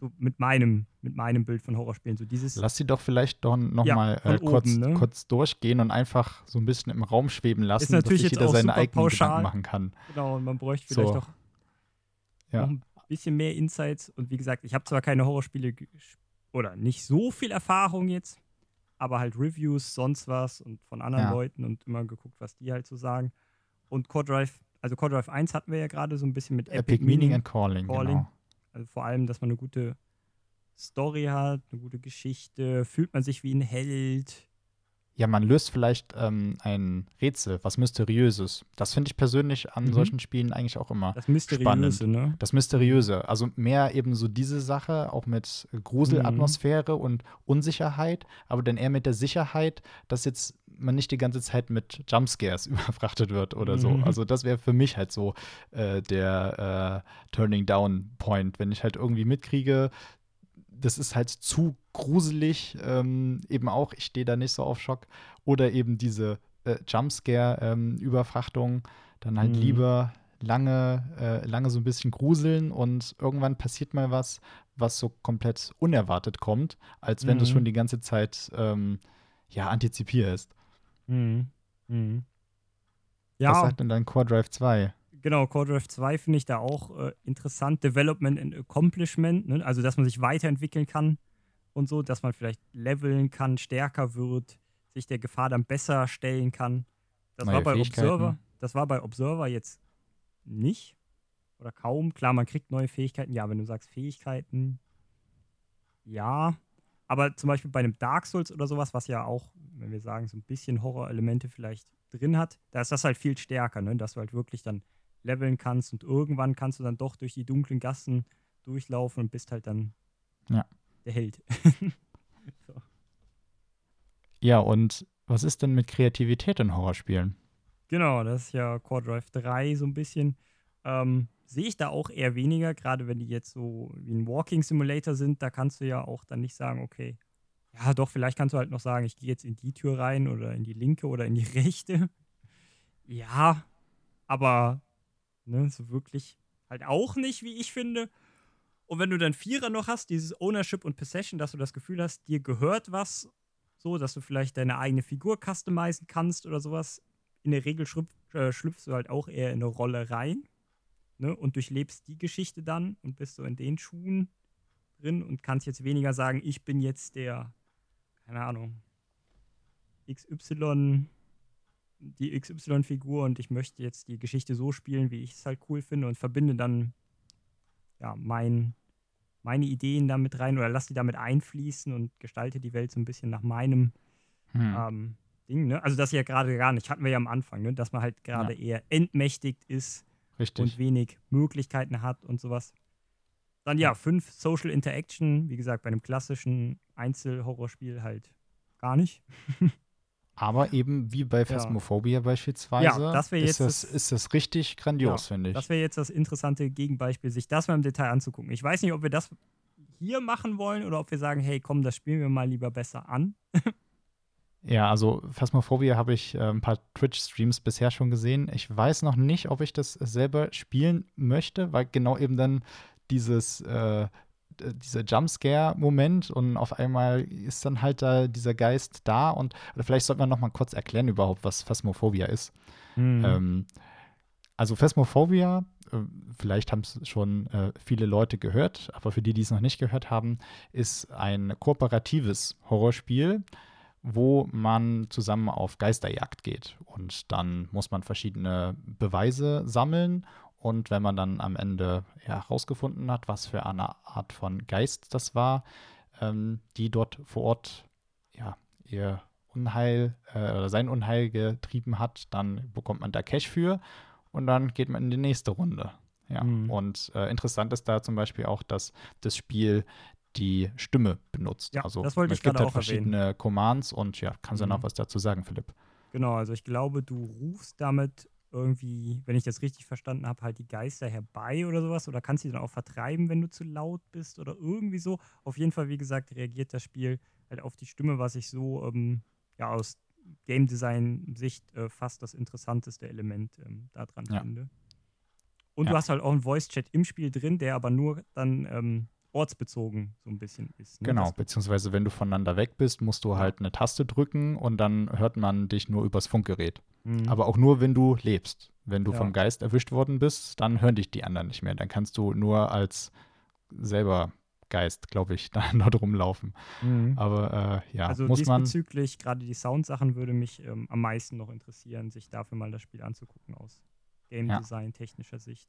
So mit meinem, mit meinem Bild von Horrorspielen. So dieses. Lass sie doch vielleicht doch noch Ja, mal äh, kurz, oben, ne? kurz durchgehen und einfach so ein bisschen im Raum schweben lassen, natürlich dass sich jeder seine eigenen pauschal. Gedanken machen kann. Genau, und man bräuchte vielleicht So. auch. Ja. noch ein bisschen mehr Insights. Und wie gesagt, ich habe zwar keine Horrorspiele ge- oder nicht so viel Erfahrung jetzt, aber halt Reviews, sonst was und von anderen Ja. Leuten und immer geguckt, was die halt so sagen. Und Core Drive, also Core Drive 1 hatten wir ja gerade so ein bisschen mit Epic, Meaning and Calling, Calling. genau. Also vor allem, dass man eine gute Story hat, eine gute Geschichte, fühlt man sich wie ein Held. Ja, man löst vielleicht ähm, ein Rätsel, was Mysteriöses. Das finde ich persönlich an Mhm. solchen Spielen eigentlich auch immer. Das Mysteriöse, ne? Das Mysteriöse. Also mehr eben so diese Sache, auch mit Gruselatmosphäre und Unsicherheit, aber dann eher mit der Sicherheit, dass jetzt man nicht die ganze Zeit mit Jumpscares überfrachtet wird oder so. Mhm. Also das wäre für mich halt so äh, der äh, Turning Down Point, wenn ich halt irgendwie mitkriege, das ist halt zu gruselig, ähm, eben auch, ich stehe da nicht so auf Schock. Oder eben diese äh, Jumpscare-Überfrachtung, dann halt Mhm. lieber lange, äh, lange so ein bisschen gruseln und irgendwann passiert mal was, was so komplett unerwartet kommt, als wenn du Mhm. schon die ganze Zeit ähm, ja, antizipierst. Mhm. Mhm. Was Ja, sagt denn dein Core Drive 2? Genau, Core Drive 2 finde ich da auch äh, interessant. Development and Accomplishment, ne? also dass man sich weiterentwickeln kann und so, dass man vielleicht leveln kann, stärker wird, sich der Gefahr dann besser stellen kann. Das Neue war bei. Observer, das war bei Observer jetzt nicht oder kaum. Klar, man kriegt neue Fähigkeiten. Ja, wenn du sagst Fähigkeiten, ja. Aber zum Beispiel bei einem Dark Souls oder sowas, was ja auch, wenn wir sagen, so ein bisschen Horrorelemente vielleicht drin hat, da ist das halt viel stärker, ne? dass du halt wirklich dann leveln kannst und irgendwann kannst du dann doch durch die dunklen Gassen durchlaufen und bist halt dann Ja. der Held. so. Ja, und was ist denn mit Kreativität in Horrorspielen? Genau, das ist ja Core Drive 3 so ein bisschen. Ähm, sehe ich da auch eher weniger, gerade wenn die jetzt so wie ein Walking Simulator sind, da kannst du ja auch dann nicht sagen, okay, ja doch, vielleicht kannst du halt noch sagen, ich gehe jetzt in die Tür rein oder in die linke oder in die rechte. Ja, aber ne, so wirklich halt auch nicht, wie ich finde. Und wenn du dann Vierer noch hast, dieses Ownership und Possession, dass du das Gefühl hast, dir gehört was, so, dass du vielleicht deine eigene Figur customizen kannst oder sowas, in der Regel schlüpf, äh, schlüpfst du halt auch eher in eine Rolle rein ne, und durchlebst die Geschichte dann und bist so in den Schuhen drin und kannst jetzt weniger sagen, ich bin jetzt der, keine Ahnung, XY, die XY-Figur und ich möchte jetzt die Geschichte so spielen, wie ich es halt cool finde und verbinde dann ja mein, meine Ideen damit rein oder lass die damit einfließen und gestalte die Welt so ein bisschen nach meinem Hm. ähm, Ding, ne? Also das ja gerade gar nicht, hatten wir ja am Anfang, ne? Dass man halt gerade eher entmächtigt ist Richtig. und wenig Möglichkeiten hat und sowas. Dann ja, fünf Social Interaction, wie gesagt, bei einem klassischen Einzelhorrorspiel halt gar nicht. Aber eben wie bei Phasmophobia beispielsweise, Ja, das ist, das, ist das richtig grandios, finde ich. Das wäre jetzt das interessante Gegenbeispiel, sich das mal im Detail anzugucken. Ich weiß nicht, ob wir das hier machen wollen oder ob wir sagen, hey, komm, das spielen wir mal lieber besser an. Ja, also Phasmophobia habe ich äh, ein paar Twitch-Streams bisher schon gesehen. Ich weiß noch nicht, ob ich das selber spielen möchte, weil genau eben dann dieses, äh, dieser Jumpscare-Moment und auf einmal ist dann halt da dieser Geist da und oder vielleicht sollte man noch mal kurz erklären überhaupt, was Phasmophobia ist. Mhm. Ähm, also Phasmophobia, äh, vielleicht haben es schon äh, viele Leute gehört, aber für die, die es noch nicht gehört haben, ist ein kooperatives Horrorspiel, wo man zusammen auf Geisterjagd geht. Und dann muss man verschiedene Beweise sammeln. Und wenn man dann am Ende herausgefunden hat, was für eine Art von Geist das war, ähm, die dort vor Ort ja, ihr Unheil äh, oder sein Unheil getrieben hat, dann bekommt man da Cash für und dann geht man in die nächste Runde. Ja. Mhm. Und äh, interessant ist da zum Beispiel auch, dass das Spiel die Stimme benutzt. Ja, also das wollte es ich gibt halt auch erwähnen. verschiedene Commands und ja, kannst du Mhm. noch was dazu sagen, Philipp? Genau, also ich glaube, du rufst damit irgendwie, wenn ich das richtig verstanden habe, halt die Geister herbei oder sowas oder kannst sie dann auch vertreiben, wenn du zu laut bist oder irgendwie so. Auf jeden Fall, wie gesagt, reagiert das Spiel halt auf die Stimme, was ich so ähm, ja aus Game Design Sicht äh, fast das interessanteste Element ähm, daran Ja. finde. Und Ja. du hast halt auch einen Voice Chat im Spiel drin, der aber nur dann ähm, ortsbezogen so ein bisschen ist. Ne? Genau, beziehungsweise wenn du voneinander weg bist, musst du halt eine Taste drücken und dann hört man dich nur übers Funkgerät. Mhm. Aber auch nur, wenn du lebst. Wenn du Ja. vom Geist erwischt worden bist, dann hören dich die anderen nicht mehr. Dann kannst du nur als selber Geist, glaube ich, da dort rumlaufen. Mhm. Aber äh, ja, also muss man. diesbezüglich, gerade die Soundsachen würde mich ähm, am meisten noch interessieren, sich dafür mal das Spiel anzugucken aus Game. Design technischer Sicht.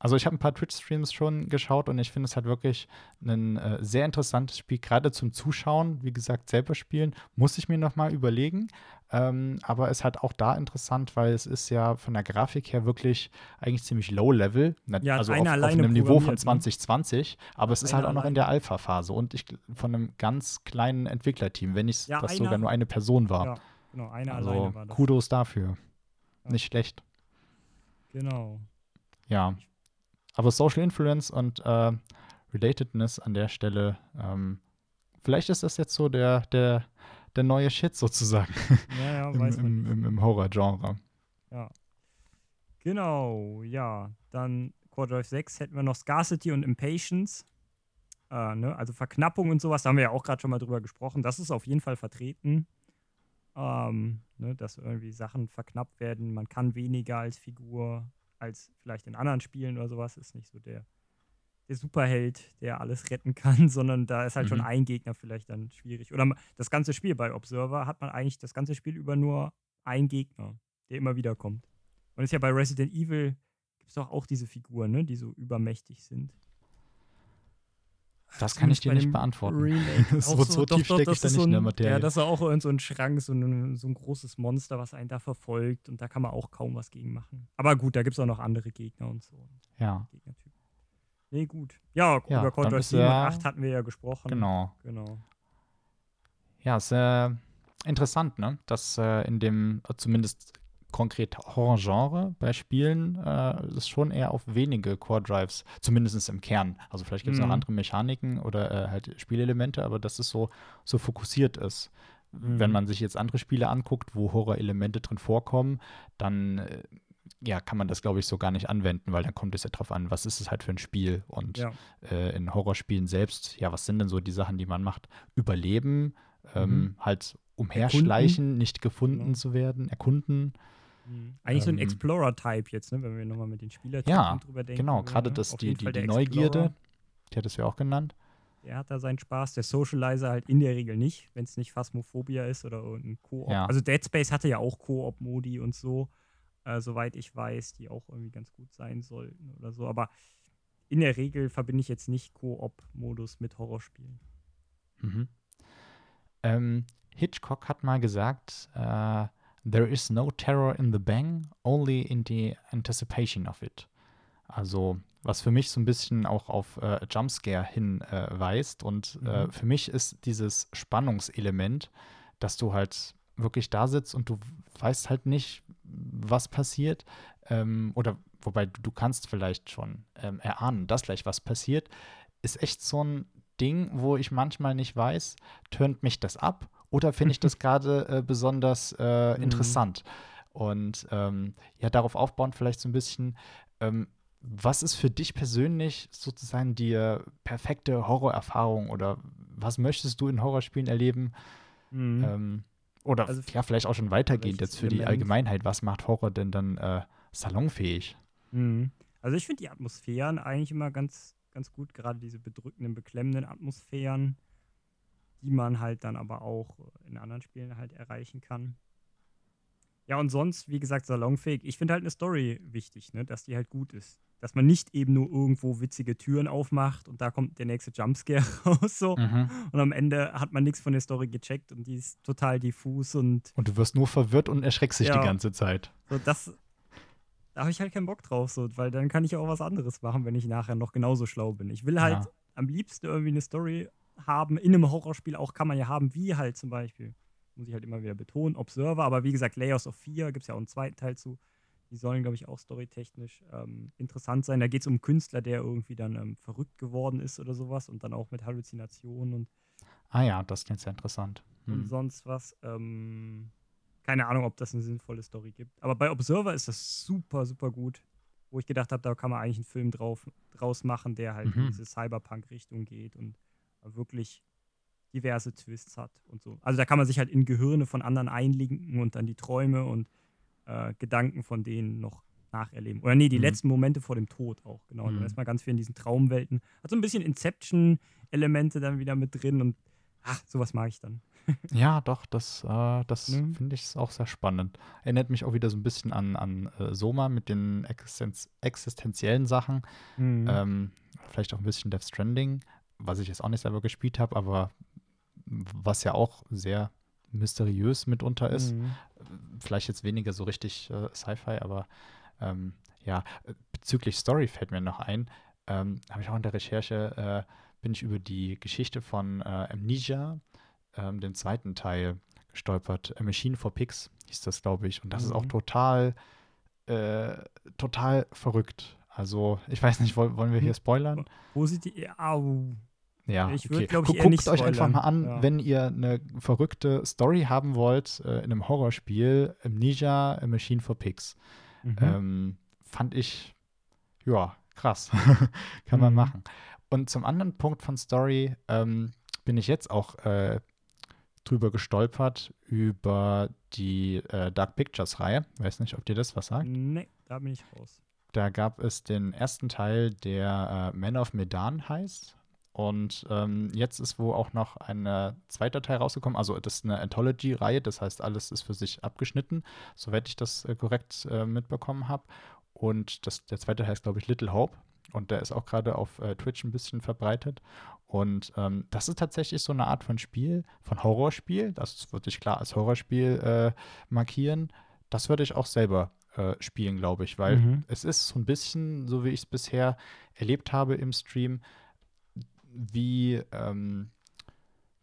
Also ich habe ein paar Twitch-Streams schon geschaut und ich finde es halt wirklich ein äh, sehr interessantes Spiel, gerade zum Zuschauen. Wie gesagt, selber spielen muss ich mir noch mal überlegen. Ähm, aber es hat auch da interessant, weil es ist ja von der Grafik her wirklich eigentlich ziemlich low-level. Ja, also auf, auf einem Niveau von programmiert, ne? 2020. Aber es ist halt auch noch in der Alpha-Phase und ich von einem ganz kleinen Entwicklerteam, wenn nicht Ja, das einer- sogar nur eine Person war. Ja, genau, einer also alleine war das. Kudos dafür. Ja. Nicht schlecht. Genau. Ja. Aber Social Influence und äh, Relatedness an der Stelle, ähm, vielleicht ist das jetzt so der, der, der neue Shit sozusagen Ja, ja, im, im, im, im Horror-Genre. Genau, ja. Dann Core Drive 6 hätten wir noch Scarcity und Impatience. Äh, ne? Also Verknappung und sowas, da haben wir ja auch gerade schon mal drüber gesprochen. Das ist auf jeden Fall vertreten. Ähm, ne? Dass irgendwie Sachen verknappt werden. Man kann weniger als Figur, als vielleicht in anderen Spielen oder sowas. Ist nicht so der, der Superheld, der alles retten kann, sondern da ist halt schon Mhm. ein Gegner vielleicht dann schwierig. Oder das ganze Spiel bei Observer hat man eigentlich das ganze Spiel über nur einen Gegner, der immer wieder kommt. Und ist ja bei Resident Evil gibt es doch auch diese Figuren, ne, die so übermächtig sind. Das kann ich dir nicht beantworten. Remake. So- so doch, tief stecke das ich da nicht so in der ein- Materie. Ja, das ist auch irgend so ein Schrank, so ein, so ein großes Monster, was einen da verfolgt. Und da kann man auch kaum was gegen machen. Aber gut, da gibt es auch noch andere Gegner und so. Ja, Gegnertypen. Nee, gut. Ja, Ja, über Call of ist 7 und ja- 8 hatten wir ja gesprochen. genau. Genau. Ja, ist äh, interessant, ne? Dass äh, in dem äh, zumindest konkret Horror-Genre bei Spielen äh, es schon eher auf wenige Core-Drives, zumindest im Kern. Also vielleicht gibt es Mhm. noch andere Mechaniken oder äh, halt Spielelemente, aber dass es so, so fokussiert ist. Wenn Mhm. man sich jetzt andere Spiele anguckt, wo Horror-Elemente drin vorkommen, dann äh, ja, kann man das, glaube ich, so gar nicht anwenden, weil dann kommt es ja drauf an, was ist es halt für ein Spiel. Und Ja. äh, in Horrorspielen selbst, ja, was sind denn so die Sachen, die man macht? Überleben, ähm, Mhm. halt umherschleichen, nicht gefunden Genau. zu werden, erkunden. Mhm. Eigentlich so ein Ähm, Explorer-Type jetzt, ne, wenn wir nochmal mit den Spielertypen Ja, drüber denken. Genau, würden, gerade ne? das, die, die, die Neugierde, die hattest du ja auch genannt. Der hat da seinen Spaß, der Socializer halt in der Regel nicht, wenn es nicht Phasmophobia ist oder ein Koop. Ja. Also Dead Space hatte ja auch Koop-Modi und so, äh, soweit ich weiß, die auch irgendwie ganz gut sein sollten oder so. Aber in der Regel verbinde ich jetzt nicht Koop-Modus mit Horrorspielen. Mhm. Ähm, Hitchcock hat mal gesagt, äh, There is no terror in the bang, only in the anticipation of it. Also, was für mich so ein bisschen auch auf äh, Jumpscare hinweist. und äh, Mhm. für mich ist dieses Spannungselement, dass du halt wirklich da sitzt und du weißt halt nicht, was passiert. Ähm, oder wobei du, kannst vielleicht schon ähm, erahnen, dass gleich was passiert, ist echt so ein Ding, wo ich manchmal nicht weiß, turnt mich das ab oder finde ich das gerade äh, besonders äh, Mhm. interessant? Und ähm, ja, darauf aufbauend vielleicht so ein bisschen, ähm, was ist für dich persönlich sozusagen die äh, perfekte Horrorerfahrung oder was möchtest du in Horrorspielen erleben? Mhm. Ähm, oder Also ja, vielleicht auch schon weitergehend jetzt für die? Allgemeinheit, was macht Horror denn dann äh, salonfähig? Mhm. Also ich finde die Atmosphären eigentlich immer ganz, ganz gut, gerade diese bedrückenden, beklemmenden Atmosphären, die man halt dann aber auch in anderen Spielen halt erreichen kann. Ja, und sonst, wie gesagt, salonfähig. Ich finde halt eine Story wichtig, ne? dass die halt gut ist. Dass man nicht eben nur irgendwo witzige Türen aufmacht und da kommt der nächste Jumpscare raus so. Mhm. Und am Ende hat man nichts von der Story gecheckt und die ist total diffus und Und du wirst nur verwirrt und erschreckst dich Ja. die ganze Zeit. so, das, da habe ich halt keinen Bock drauf, so, weil dann kann ich auch was anderes machen, wenn ich nachher noch genauso schlau bin. Ich will halt Ja. am liebsten irgendwie eine Story haben, in einem Horrorspiel auch kann man ja haben, wie halt zum Beispiel, muss ich halt immer wieder betonen, Observer, aber wie gesagt, Layers of Fear, gibt es ja auch einen zweiten Teil zu. Die sollen, glaube ich, auch storytechnisch ähm, interessant sein. Da geht es um einen Künstler, der irgendwie dann ähm, verrückt geworden ist oder sowas und dann auch mit Halluzinationen und Ah ja, das klingt sehr interessant. und Hm. sonst was. Ähm, keine Ahnung, ob das eine sinnvolle Story gibt. Aber bei Observer ist das super, super gut. wo ich gedacht habe, da kann man eigentlich einen Film drauf, draus machen, der halt in Mhm. diese Cyberpunk-Richtung geht und wirklich diverse Twists hat und so. Also da kann man sich halt in Gehirne von anderen einlinken und dann die Träume und äh, Gedanken von denen noch nacherleben. Oder nee, die Mhm. letzten Momente vor dem Tod auch, genau. Und Mhm. dann ist man ganz viel in diesen Traumwelten. Hat so ein bisschen Inception-Elemente dann wieder mit drin und ach, sowas mag ich dann. Ja, doch, das, äh, das Ne? finde ich auch sehr spannend. Erinnert mich auch wieder so ein bisschen an, an äh, Soma mit den Existenz existenziellen Sachen. Mhm. Ähm, vielleicht auch ein bisschen Death Stranding, was ich jetzt auch nicht selber gespielt habe, aber was ja auch sehr mysteriös mitunter ist. Mhm. Vielleicht jetzt weniger so richtig äh, Sci-Fi, aber ähm, ja, bezüglich Story fällt mir noch ein. Ähm, habe ich auch in der Recherche, äh, bin ich über die Geschichte von äh, Amnesia, ähm, dem zweiten Teil, gestolpert. A Machine for Pigs hieß das, glaube ich. Und das ist auch Mhm. total, äh, total verrückt. Also, ich weiß nicht, wollen, wir hier spoilern? Positiv, au. Ja, Ich würd, okay. glaub ich, Gu- eher Guckt nicht euch einfach spoilern. mal an, Ja. wenn ihr eine verrückte Story haben wollt äh, in einem Horrorspiel, Amnesia, A Machine for Pigs. Mhm. Ähm, fand ich, ja, krass. Kann man Mhm. machen. Und zum anderen Punkt von Story ähm, bin ich jetzt auch äh, drüber gestolpert über die äh, Dark Pictures-Reihe. Weiß nicht, ob dir das was sagt. Nee, da bin ich raus. Da gab es den ersten Teil, der äh, Man of Medan heißt. Und ähm, jetzt ist wohl auch noch ein äh, zweiter Teil rausgekommen. Also das ist eine Anthology-Reihe, das heißt, alles ist für sich abgeschnitten, soweit ich das äh, korrekt äh, mitbekommen habe. Und das, der zweite heißt, glaube ich, Little Hope. Und der ist auch gerade auf äh, Twitch ein bisschen verbreitet. Und ähm, das ist tatsächlich so eine Art von Spiel, von Horrorspiel. Das würde ich klar als Horrorspiel äh, markieren. Das würde ich auch selber äh, spielen, glaube ich, weil Mhm. es ist so ein bisschen, so wie ich es bisher erlebt habe im Stream, wie, ähm,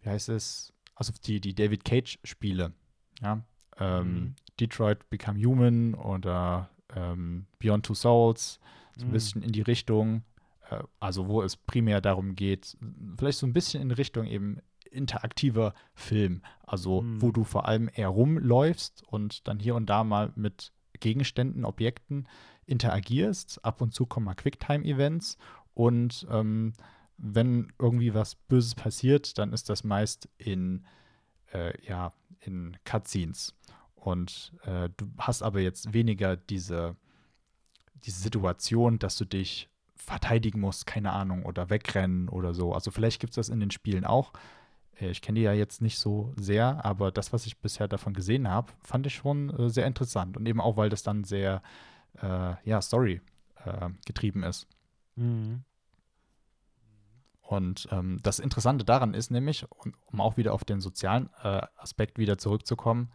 wie heißt es, also die, die David Cage-Spiele, ja, ähm, Mhm. Detroit Become Human oder ähm, Beyond Two Souls, so ein Mhm. bisschen in die Richtung, äh, also wo es primär darum geht, vielleicht so ein bisschen in Richtung eben interaktiver Film, also Mhm. wo du vor allem eher rumläufst und dann hier und da mal mit Gegenständen, Objekten interagierst. Ab und zu kommen mal Quicktime-Events und ähm, wenn irgendwie was Böses passiert, dann ist das meist in, äh, ja, in Cutscenes. Und äh, du hast aber jetzt weniger diese, diese Situation, dass du dich verteidigen musst, keine Ahnung, oder wegrennen oder so. Also vielleicht gibt es das in den Spielen auch. Äh, Ich kenne die ja jetzt nicht so sehr, aber das, was ich bisher davon gesehen habe, fand ich schon äh, sehr interessant. Und eben auch, weil das dann sehr, äh, ja, Story äh, getrieben ist. Mhm. Und ähm, das Interessante daran ist nämlich, um, auch wieder auf den sozialen äh, Aspekt wieder zurückzukommen,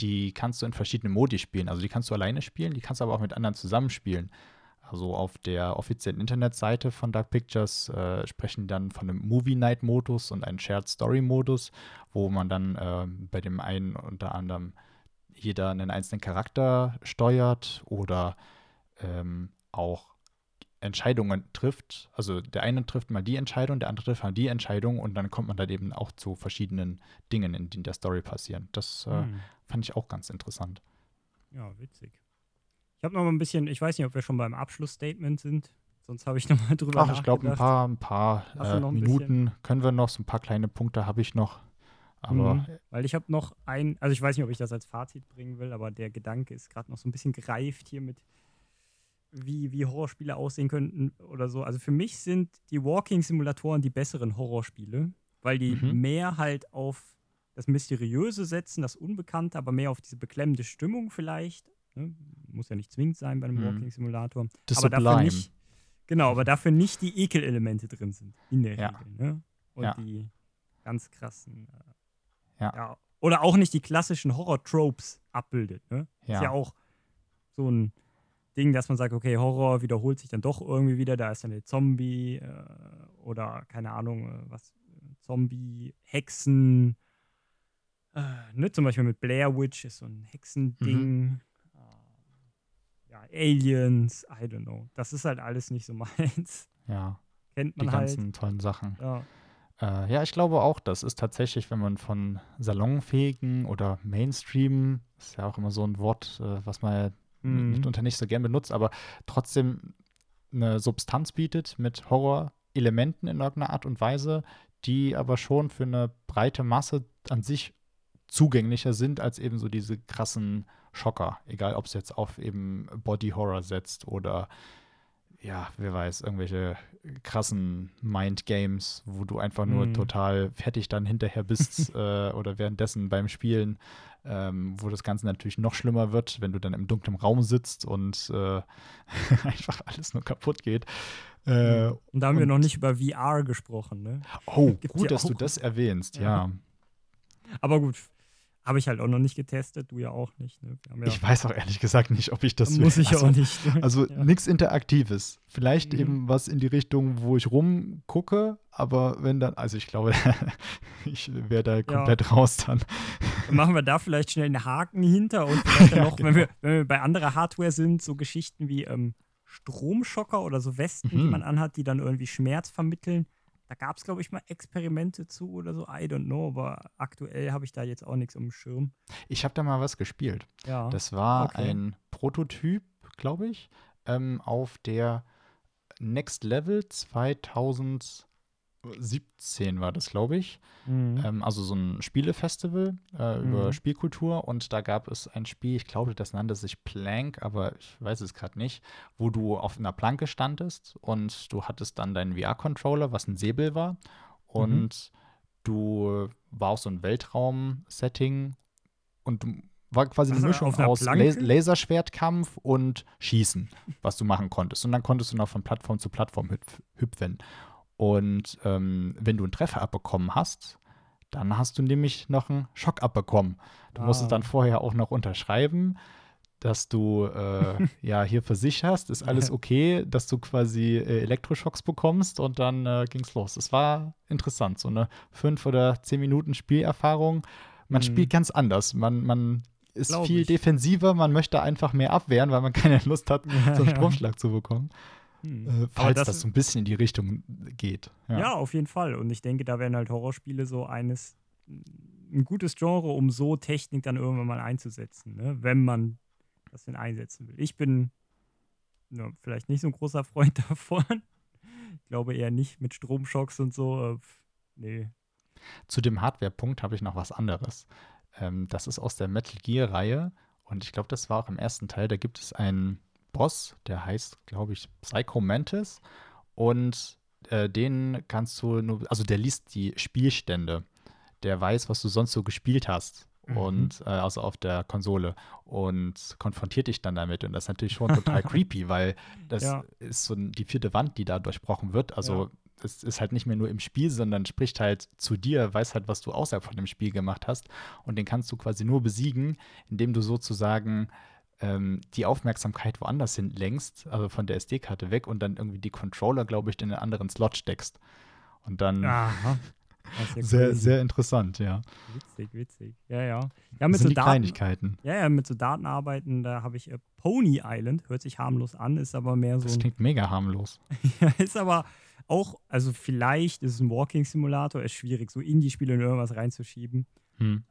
die kannst du in verschiedenen Modi spielen. Also die kannst du alleine spielen, die kannst du aber auch mit anderen zusammenspielen. Also auf der offiziellen Internetseite von Dark Pictures äh, sprechen dann von einem Movie Night Modus und einem Shared Story Modus, wo man dann äh, bei dem einen unter anderem jeder einen einzelnen Charakter steuert oder ähm, auch Entscheidungen trifft. Also der eine trifft mal die Entscheidung, der andere trifft mal die Entscheidung und dann kommt man dann eben auch zu verschiedenen Dingen, in, in der Story passieren. Das äh, Mhm. fand ich auch ganz interessant. Ja, witzig. Ich habe noch mal ein bisschen, ich weiß nicht, ob wir schon beim Abschlussstatement sind. Sonst habe ich noch mal drüber Ach, ich glaube, ein paar, ein paar äh, Minuten können wir noch, so ein paar kleine Punkte habe ich noch. Aber Mhm. Weil ich habe noch ein, also ich weiß nicht, ob ich das als Fazit bringen will, aber der Gedanke ist gerade noch so ein bisschen gereift hier mit, wie, wie Horrorspiele aussehen könnten oder so. Also für mich sind die Walking-Simulatoren die besseren Horrorspiele, weil die Mhm. mehr halt auf das Mysteriöse setzen, das Unbekannte, aber mehr auf diese beklemmende Stimmung vielleicht. Ne? Muss ja nicht zwingend sein bei einem Mhm. Walking-Simulator. das aber dafür Sublime. nicht, genau, aber dafür nicht die Ekelelemente drin sind, in der Ja. Regel. Ne? Und Ja. die ganz krassen. Äh, Ja. ja. Oder auch nicht die klassischen Horror-Tropes abbildet. Ne? Ist ja auch so ein Ding, dass man sagt, okay, Horror wiederholt sich dann doch irgendwie wieder, da ist dann der Zombie äh, oder keine Ahnung, äh, was, Zombie, Hexen, äh, ne? zum Beispiel mit Blair Witch ist so ein Hexending. Mhm. Äh, Ja, Aliens, I don't know. Das ist halt alles nicht so meins. Ja, Kennt die man halt. ganzen tollen Sachen. Ja. Äh, ja, ich glaube auch, das ist tatsächlich, wenn man von salonfähigen oder Mainstream, ist ja auch immer so ein Wort, äh, was man Mhm. mitunter nicht so gern benutzt, aber trotzdem eine Substanz bietet mit Horrorelementen in irgendeiner Art und Weise, die aber schon für eine breite Masse an sich zugänglicher sind als eben so diese krassen Schocker. Egal, ob es jetzt auf eben Body Horror setzt oder ja, wer weiß, irgendwelche krassen Mind Games, wo du einfach nur Mhm. total fertig dann hinterher bist äh, oder währenddessen beim Spielen, ähm, wo das Ganze natürlich noch schlimmer wird, wenn du dann im dunklen Raum sitzt und äh, einfach alles nur kaputt geht. Äh, Und da haben wir und- noch nicht über VR gesprochen, ne? oh, Gibt's gut, dass du das erwähnst, Ja. ja. Aber gut, habe ich halt auch noch nicht getestet, du ja auch nicht. Ne? Ja, Ich weiß auch ehrlich gesagt nicht, ob ich das muss ich also, auch nicht. ne? Also Ja. nichts Interaktives. Vielleicht Mhm. eben was in die Richtung, wo ich rumgucke, aber wenn dann, also ich glaube, ich wäre da komplett raus dann. Dann machen wir da vielleicht schnell einen Haken hinter und vielleicht dann Ja, noch, wenn, wir, wenn wir bei anderer Hardware sind, so Geschichten wie ähm, Stromschocker oder so Westen, die Mhm. man anhat, die dann irgendwie Schmerz vermitteln. Da gab es, glaube ich, mal Experimente zu oder so. I don't know, aber aktuell habe ich da jetzt auch nichts um den Schirm. Ich habe da mal was gespielt. Ja. Das war okay. ein Prototyp, glaube ich, ähm, auf der Next Level 2017 war das, glaube ich. Mhm. Ähm, also so ein Spielefestival äh, über Mhm. Spielkultur und da gab es ein Spiel, ich glaube, das nannte sich Plank, aber ich weiß es gerade nicht, wo du auf einer Planke standest und du hattest dann deinen VR-Controller, was ein Säbel war und du war auch so ein Weltraum-Setting und du war quasi eine Was, Mischung aus? Las Laserschwertkampf und Schießen, was du machen konntest. Und dann konntest du noch von Plattform zu Plattform hüpf hüpfen. Und ähm, wenn du einen Treffer abbekommen hast, dann hast du nämlich noch einen Schock abbekommen. Du musstest Ah. dann vorher auch noch unterschreiben, dass du äh, ja hier versicherst, ist alles okay, dass du quasi äh, Elektroschocks bekommst und dann äh, ging's los. Es war interessant, so eine fünf oder zehn Minuten Spielerfahrung. Man Mhm. spielt ganz anders. Man, man ist Glaub viel ich. defensiver, man möchte einfach mehr abwehren, weil man keine Lust hat, so einen Ja. Stromschlag zu bekommen. Hm. Äh, falls das das, so ein bisschen in die Richtung geht. Ja. auf jeden Fall. Und ich denke, da wären halt Horrorspiele so eines, ein gutes Genre, um so Technik dann irgendwann mal einzusetzen, ne? wenn man das denn einsetzen will. Ich bin ja, vielleicht nicht so ein großer Freund davon. Ich glaube eher nicht mit Stromschocks und so. Äh, nee. Zu dem Hardware-Punkt habe ich noch was anderes. Ähm, das ist aus der Metal Gear-Reihe und ich glaube, das war auch im ersten Teil. Da gibt es einen Boss, der heißt, glaube ich, Psycho Mantis und äh, den kannst du nur, also der liest die Spielstände. Der weiß, was du sonst so gespielt hast. Mhm. Und äh, also auf der Konsole und konfrontiert dich dann damit. Und das ist natürlich schon total creepy, weil das Ja. ist so die vierte Wand, die da durchbrochen wird. Also Ja. es ist halt nicht mehr nur im Spiel, sondern spricht halt zu dir, weiß halt, was du außerhalb von dem Spiel gemacht hast. Und den kannst du quasi nur besiegen, indem du sozusagen ähm, die Aufmerksamkeit woanders hin lenkst, also von der SD-Karte weg und dann irgendwie die Controller, glaube ich, in einen anderen Slot steckst. Und dann Aha. Das ja sehr, crazy. sehr interessant, ja. Witzig, witzig. Ja, ja. Ja, Das mit sind so die Daten, Kleinigkeiten. ja, ja, mit so Datenarbeiten, da habe ich äh, Pony Island, hört sich harmlos an, ist aber mehr so Das ein klingt mega harmlos. Ja, ist aber auch, also vielleicht ist es ein Walking Simulator, ist schwierig, so Indie-Spiele in irgendwas reinzuschieben. Hm.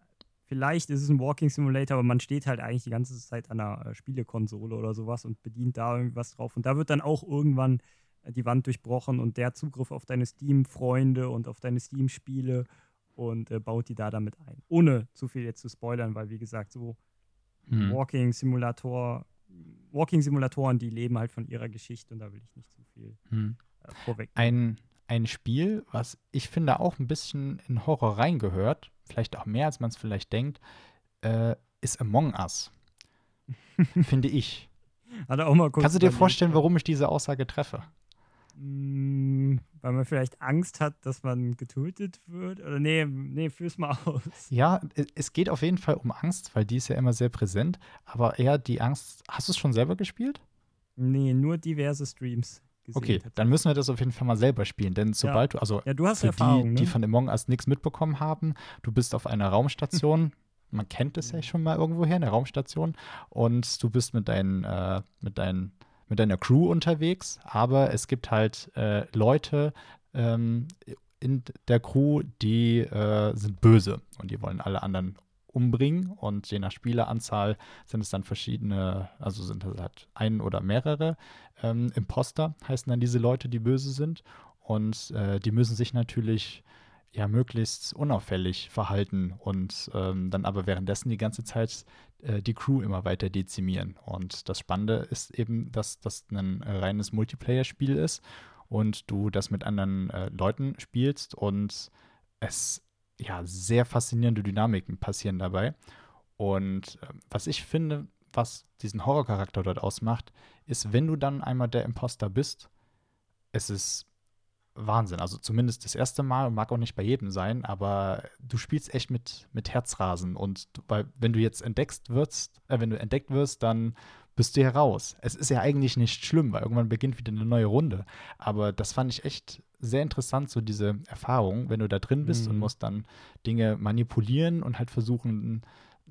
Vielleicht ist es ein Walking Simulator, aber man steht halt eigentlich die ganze Zeit an einer äh, Spielekonsole oder sowas und bedient da irgendwas drauf. Und da wird dann auch irgendwann äh, die Wand durchbrochen und der Zugriff auf deine Steam-Freunde und auf deine Steam-Spiele und äh, baut die da damit ein. Ohne zu viel jetzt zu spoilern, weil wie gesagt, so Hm. Walking Simulator, Walking Simulatoren, die leben halt von ihrer Geschichte und da will ich nicht zu viel Hm. äh, vorweg. Ein, ein Spiel, was ich finde auch ein bisschen in Horror reingehört, vielleicht auch mehr, als man es vielleicht denkt, äh, ist Among Us. finde ich. Hat er auch mal kurz Kannst du dir vorstellen, warum ich diese Aussage treffe? Mm, Weil man vielleicht Angst hat, dass man getötet wird? Oder nee, nee, führ's mal aus. Ja, es geht auf jeden Fall um Angst, weil die ist ja immer sehr präsent, aber eher die Angst. Hast du es schon selber gespielt? Nee, nur diverse Streams. Okay, dann müssen wir das auf jeden Fall mal selber spielen, denn sobald du, also Ja, du hast für Erfahrung, die, die ne? von Among Us nichts mitbekommen haben, du bist auf einer Raumstation, man kennt es ja schon mal irgendwoher, eine Raumstation, und du bist mit, deinen, äh, mit, deinen, mit deiner Crew unterwegs, aber es gibt halt äh, Leute ähm, in der Crew, die äh, sind böse. Und die wollen alle anderen umbringen und je nach Spieleranzahl sind es dann verschiedene, also sind es halt ein oder mehrere ähm, Imposter, heißen dann diese Leute, die böse sind. Und äh, die müssen sich natürlich ja möglichst unauffällig verhalten und ähm, dann aber währenddessen die ganze Zeit äh, die Crew immer weiter dezimieren. Und das Spannende ist eben, dass das ein reines Multiplayer-Spiel ist und du das mit anderen äh, Leuten spielst und es ja sehr faszinierende Dynamiken passieren dabei. Und äh, was ich finde, was diesen Horrorcharakter dort ausmacht, ist, wenn du dann einmal der Imposter bist, es ist Wahnsinn. Also zumindest das erste Mal, mag auch nicht bei jedem sein, aber du spielst echt mit, mit Herzrasen. Und weil, wenn du jetzt entdeckt wirst, äh, wenn du entdeckt wirst, dann bist du heraus. Es ist ja eigentlich nicht schlimm, weil irgendwann beginnt wieder eine neue Runde. Aber das fand ich echt sehr interessant, so diese Erfahrung, wenn du da drin bist mhm. und musst dann Dinge manipulieren und halt versuchen,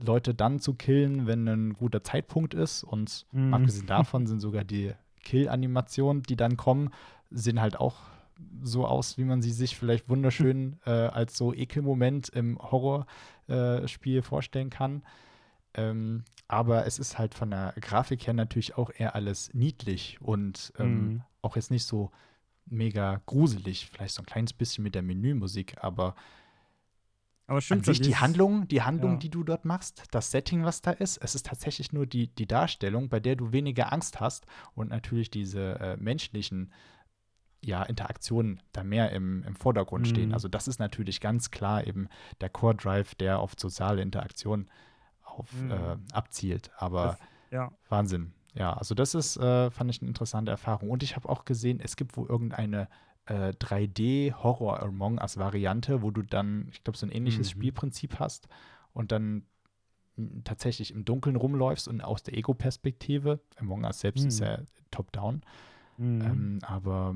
Leute dann zu killen, wenn ein guter Zeitpunkt ist. Und mhm. abgesehen davon sind sogar die Kill-Animationen, die dann kommen, sehen halt auch so aus, wie man sie sich vielleicht wunderschön äh, als so Ekelmoment im Horrorspiel äh, vorstellen kann. Ähm, aber es ist halt von der Grafik her natürlich auch eher alles niedlich und ähm, mhm. auch jetzt nicht so mega gruselig. Vielleicht so ein kleines bisschen mit der Menümusik, aber aber stimmt an sich die Handlung, die Handlung, ja. die du dort machst, das Setting, was da ist, es ist tatsächlich nur die, die Darstellung, bei der du weniger Angst hast und natürlich diese äh, menschlichen ja, Interaktionen da mehr im, im Vordergrund mhm. stehen. Also das ist natürlich ganz klar eben der Core Drive, der auf soziale Interaktion auf, mhm. äh, abzielt. Aber das, ja. Wahnsinn. Ja, also das ist, äh, fand ich eine interessante Erfahrung. Und ich habe auch gesehen, es gibt wohl irgendeine äh, 3D-Horror Among Us-Variante, wo du dann, ich glaube, so ein ähnliches mhm. Spielprinzip hast und dann tatsächlich im Dunkeln rumläufst und aus der Ego-Perspektive. Among Us selbst ist mhm. ja top-down. Mhm. Ähm, aber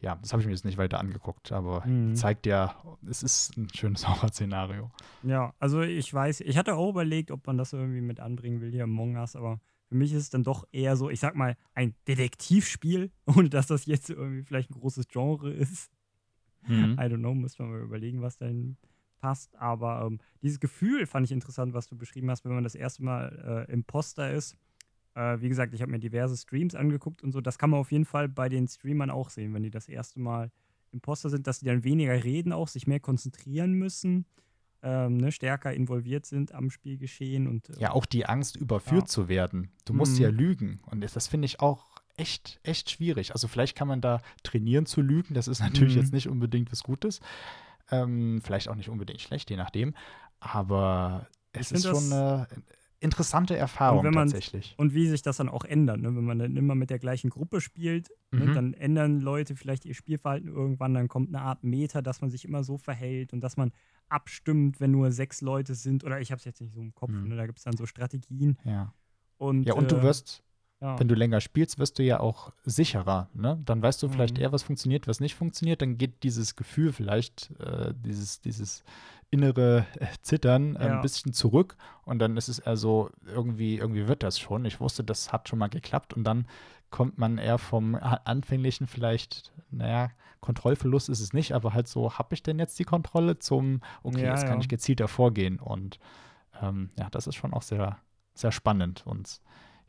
ja, das habe ich mir jetzt nicht weiter angeguckt, aber mhm. zeigt ja, es ist ein schönes Horrorszenario. Ja, also ich weiß, ich hatte auch überlegt, ob man das irgendwie mit anbringen will hier Among Us, aber für mich ist es dann doch eher so, ich sag mal, ein Detektivspiel, ohne dass das jetzt irgendwie vielleicht ein großes Genre ist. Mhm. I don't know, muss man mal überlegen, was da passt. Aber ähm, dieses Gefühl fand ich interessant, was du beschrieben hast, wenn man das erste Mal äh, Imposter ist äh, wie gesagt, ich habe mir diverse Streams angeguckt und so. Das kann man auf jeden Fall bei den Streamern auch sehen, wenn die das erste Mal Imposter sind, dass die dann weniger reden, auch sich mehr konzentrieren müssen, ähm, ne, stärker involviert sind am Spielgeschehen und äh, ja auch die Angst überführt ja. zu werden. Du musst mhm. ja lügen und das finde ich auch echt echt schwierig. Also vielleicht kann man da trainieren zu lügen. Das ist natürlich mhm. jetzt nicht unbedingt was Gutes, ähm, vielleicht auch nicht unbedingt schlecht, je nachdem. Aber es ist schon eine interessante Erfahrung und man, tatsächlich. Und wie sich das dann auch ändert, ne? wenn man dann immer mit der gleichen Gruppe spielt, ne? mhm. ne? dann ändern Leute vielleicht ihr Spielverhalten irgendwann, dann kommt eine Art Meta, dass man sich immer so verhält und dass man abstimmt, wenn nur sechs Leute sind, oder ich habe es jetzt nicht so im Kopf, mhm. ne? da gibt es dann so Strategien. Ja. Und, ja, und du äh, wirst, ja. wenn du länger spielst, wirst du ja auch sicherer. Ne? Dann weißt du vielleicht mhm. eher, was funktioniert, was nicht funktioniert. Dann geht dieses Gefühl vielleicht, äh, dieses, dieses innere äh, Zittern äh, ja. ein bisschen zurück und dann ist es eher so, irgendwie, irgendwie wird das schon. Ich wusste, das hat schon mal geklappt und dann kommt man eher vom anfänglichen vielleicht, naja, Kontrollverlust ist es nicht, aber halt so, habe ich denn jetzt die Kontrolle zum, okay, ja, jetzt kann ich gezielter vorgehen und ähm, ja, das ist schon auch sehr, sehr spannend und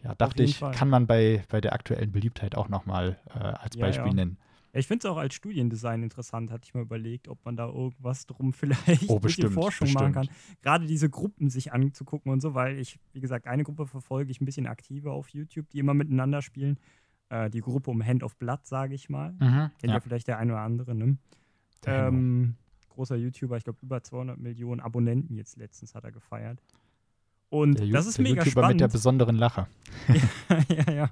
ja, dachte ich, Fall. kann man bei, bei der aktuellen Beliebtheit auch noch mal äh, als Beispiel nennen. Ich finde es auch als Studiendesign interessant, hatte ich mal überlegt, ob man da irgendwas drum vielleicht oh, bestimmt, Forschung bestimmt. machen kann. Gerade diese Gruppen sich anzugucken und so, weil ich, wie gesagt, eine Gruppe verfolge ich ein bisschen aktiver auf YouTube, die immer miteinander spielen. Äh, die Gruppe um Hand of Blood, sage ich mal. Mhm, Kennt ja. ja. vielleicht der eine oder andere, ne? Ähm, großer YouTuber, ich glaube über 200 Millionen Abonnenten jetzt letztens hat er gefeiert. Und der das ist der mega YouTuber spannend. mit der besonderen Lache. ja, ja, ja.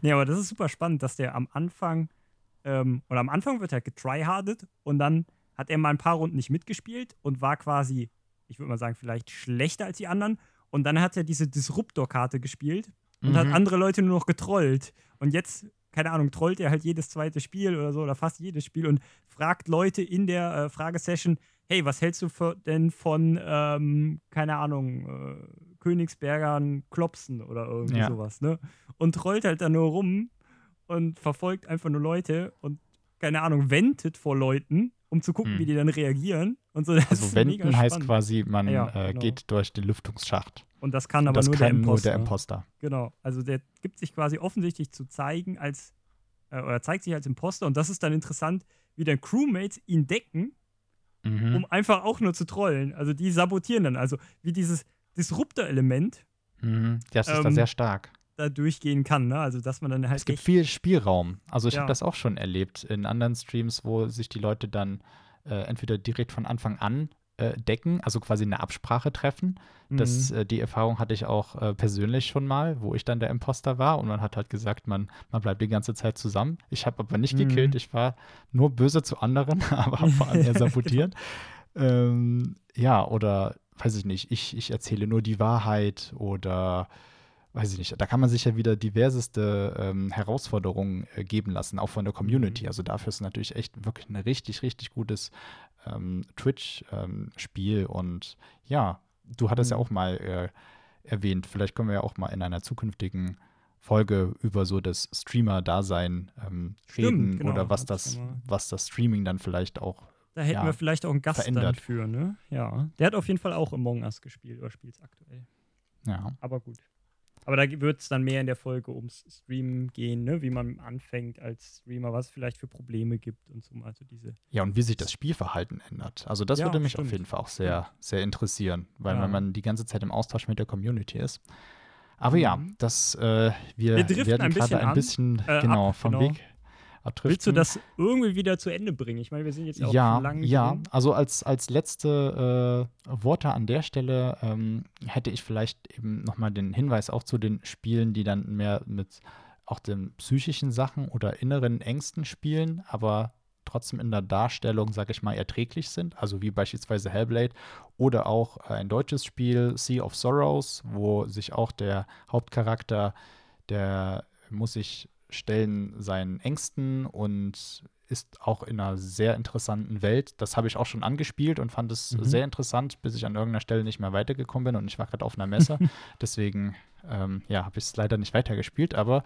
Nee, aber das ist super spannend, dass der am Anfang ähm, oder am Anfang wird er getryhardet und dann hat er mal ein paar Runden nicht mitgespielt und war quasi, ich würde mal sagen, vielleicht schlechter als die anderen. Und dann hat er diese Disruptor-Karte gespielt und mhm. hat andere Leute nur noch getrollt. Und jetzt, keine Ahnung, trollt er halt jedes zweite Spiel oder so oder fast jedes Spiel und fragt Leute in der äh, Fragesession, hey, was hältst du für, denn von, ähm, keine Ahnung, äh, Königsbergern Klopsen oder irgendwie ja. sowas, ne? Und trollt halt da nur rum und verfolgt einfach nur Leute und, keine Ahnung, wendet vor Leuten, um zu gucken, Hm. wie die dann reagieren. Und so, das Also wenden heißt spannend. quasi, man Ja, äh, genau. geht durch den Lüftungsschacht. Und das kann aber das nur, kann der nur Imposter. der Imposter. Genau. Also der gibt sich quasi offensichtlich zu zeigen als, äh, oder zeigt sich als Imposter. Und das ist dann interessant, wie dann Crewmates ihn decken, Mhm. um einfach auch nur zu trollen. Also die sabotieren dann. Also wie dieses Disruptor-Element Mhm. Das ist da Ähm, sehr stark. da durchgehen kann. Ne? Also dass man dann halt Es gibt viel Spielraum. Also ich Ja. habe das auch schon erlebt in anderen Streams, wo sich die Leute dann äh, entweder direkt von Anfang an äh, decken, also quasi eine Absprache treffen. Das, Mhm. äh, die Erfahrung hatte ich auch äh, persönlich schon mal, wo ich dann der Imposter war und man hat halt gesagt, man, man bleibt die ganze Zeit zusammen. Ich habe aber nicht Mhm. gekillt, ich war nur böse zu anderen, aber vor allem eher sabotiert. ähm, ja, oder weiß ich nicht, ich, ich erzähle nur die Wahrheit oder weiß ich nicht, da kann man sich ja wieder diverseste ähm, Herausforderungen äh, geben lassen, auch von der Community. Mhm. Also dafür ist natürlich echt wirklich ein richtig, richtig gutes ähm, Twitch-Spiel. und ja, du hattest ja Mhm. auch mal äh, erwähnt, vielleicht können wir ja auch mal in einer zukünftigen Folge über so das Streamer-Dasein ähm, Stimmt, reden genau, oder was das, ja was das Streaming dann vielleicht auch. Da hätten ja, wir vielleicht auch einen Gast dann verändert. für, ne? Ja. Der hat auf jeden Fall auch Among Us gespielt oder spielt es aktuell. Ja. Aber gut. Aber da wird es dann mehr in der Folge ums Streamen gehen, ne? wie man anfängt als Streamer, was es vielleicht für Probleme gibt und so. Also diese. Ja, und wie sich das Spielverhalten ändert. Also das Ja, würde mich stimmt. auf jeden Fall auch sehr, sehr interessieren, weil Ja. wenn man die ganze Zeit im Austausch mit der Community ist. Aber ja, Mhm. das, äh, wir, Wir werden ein gerade bisschen ein bisschen, Äh, genau, ab, vom genau. Weg abdriften. Willst du das irgendwie wieder zu Ende bringen? Ich meine, wir sind jetzt ja auch Ja, schon lange ja. drin. Also als, als letzte äh, Worte an der Stelle ähm, hätte ich vielleicht eben nochmal den Hinweis auch zu den Spielen, die dann mehr mit auch den psychischen Sachen oder inneren Ängsten spielen, aber trotzdem in der Darstellung, sag ich mal, erträglich sind. Also wie beispielsweise Hellblade oder auch äh, ein deutsches Spiel, Sea of Sorrows, wo sich auch der Hauptcharakter, der muss sich stellen seinen Ängsten und ist auch in einer sehr interessanten Welt. Das habe ich auch schon angespielt und fand es Mhm. sehr interessant, bis ich an irgendeiner Stelle nicht mehr weitergekommen bin und ich war gerade auf einer Messe. Deswegen, ähm, ja, habe ich es leider nicht weitergespielt, aber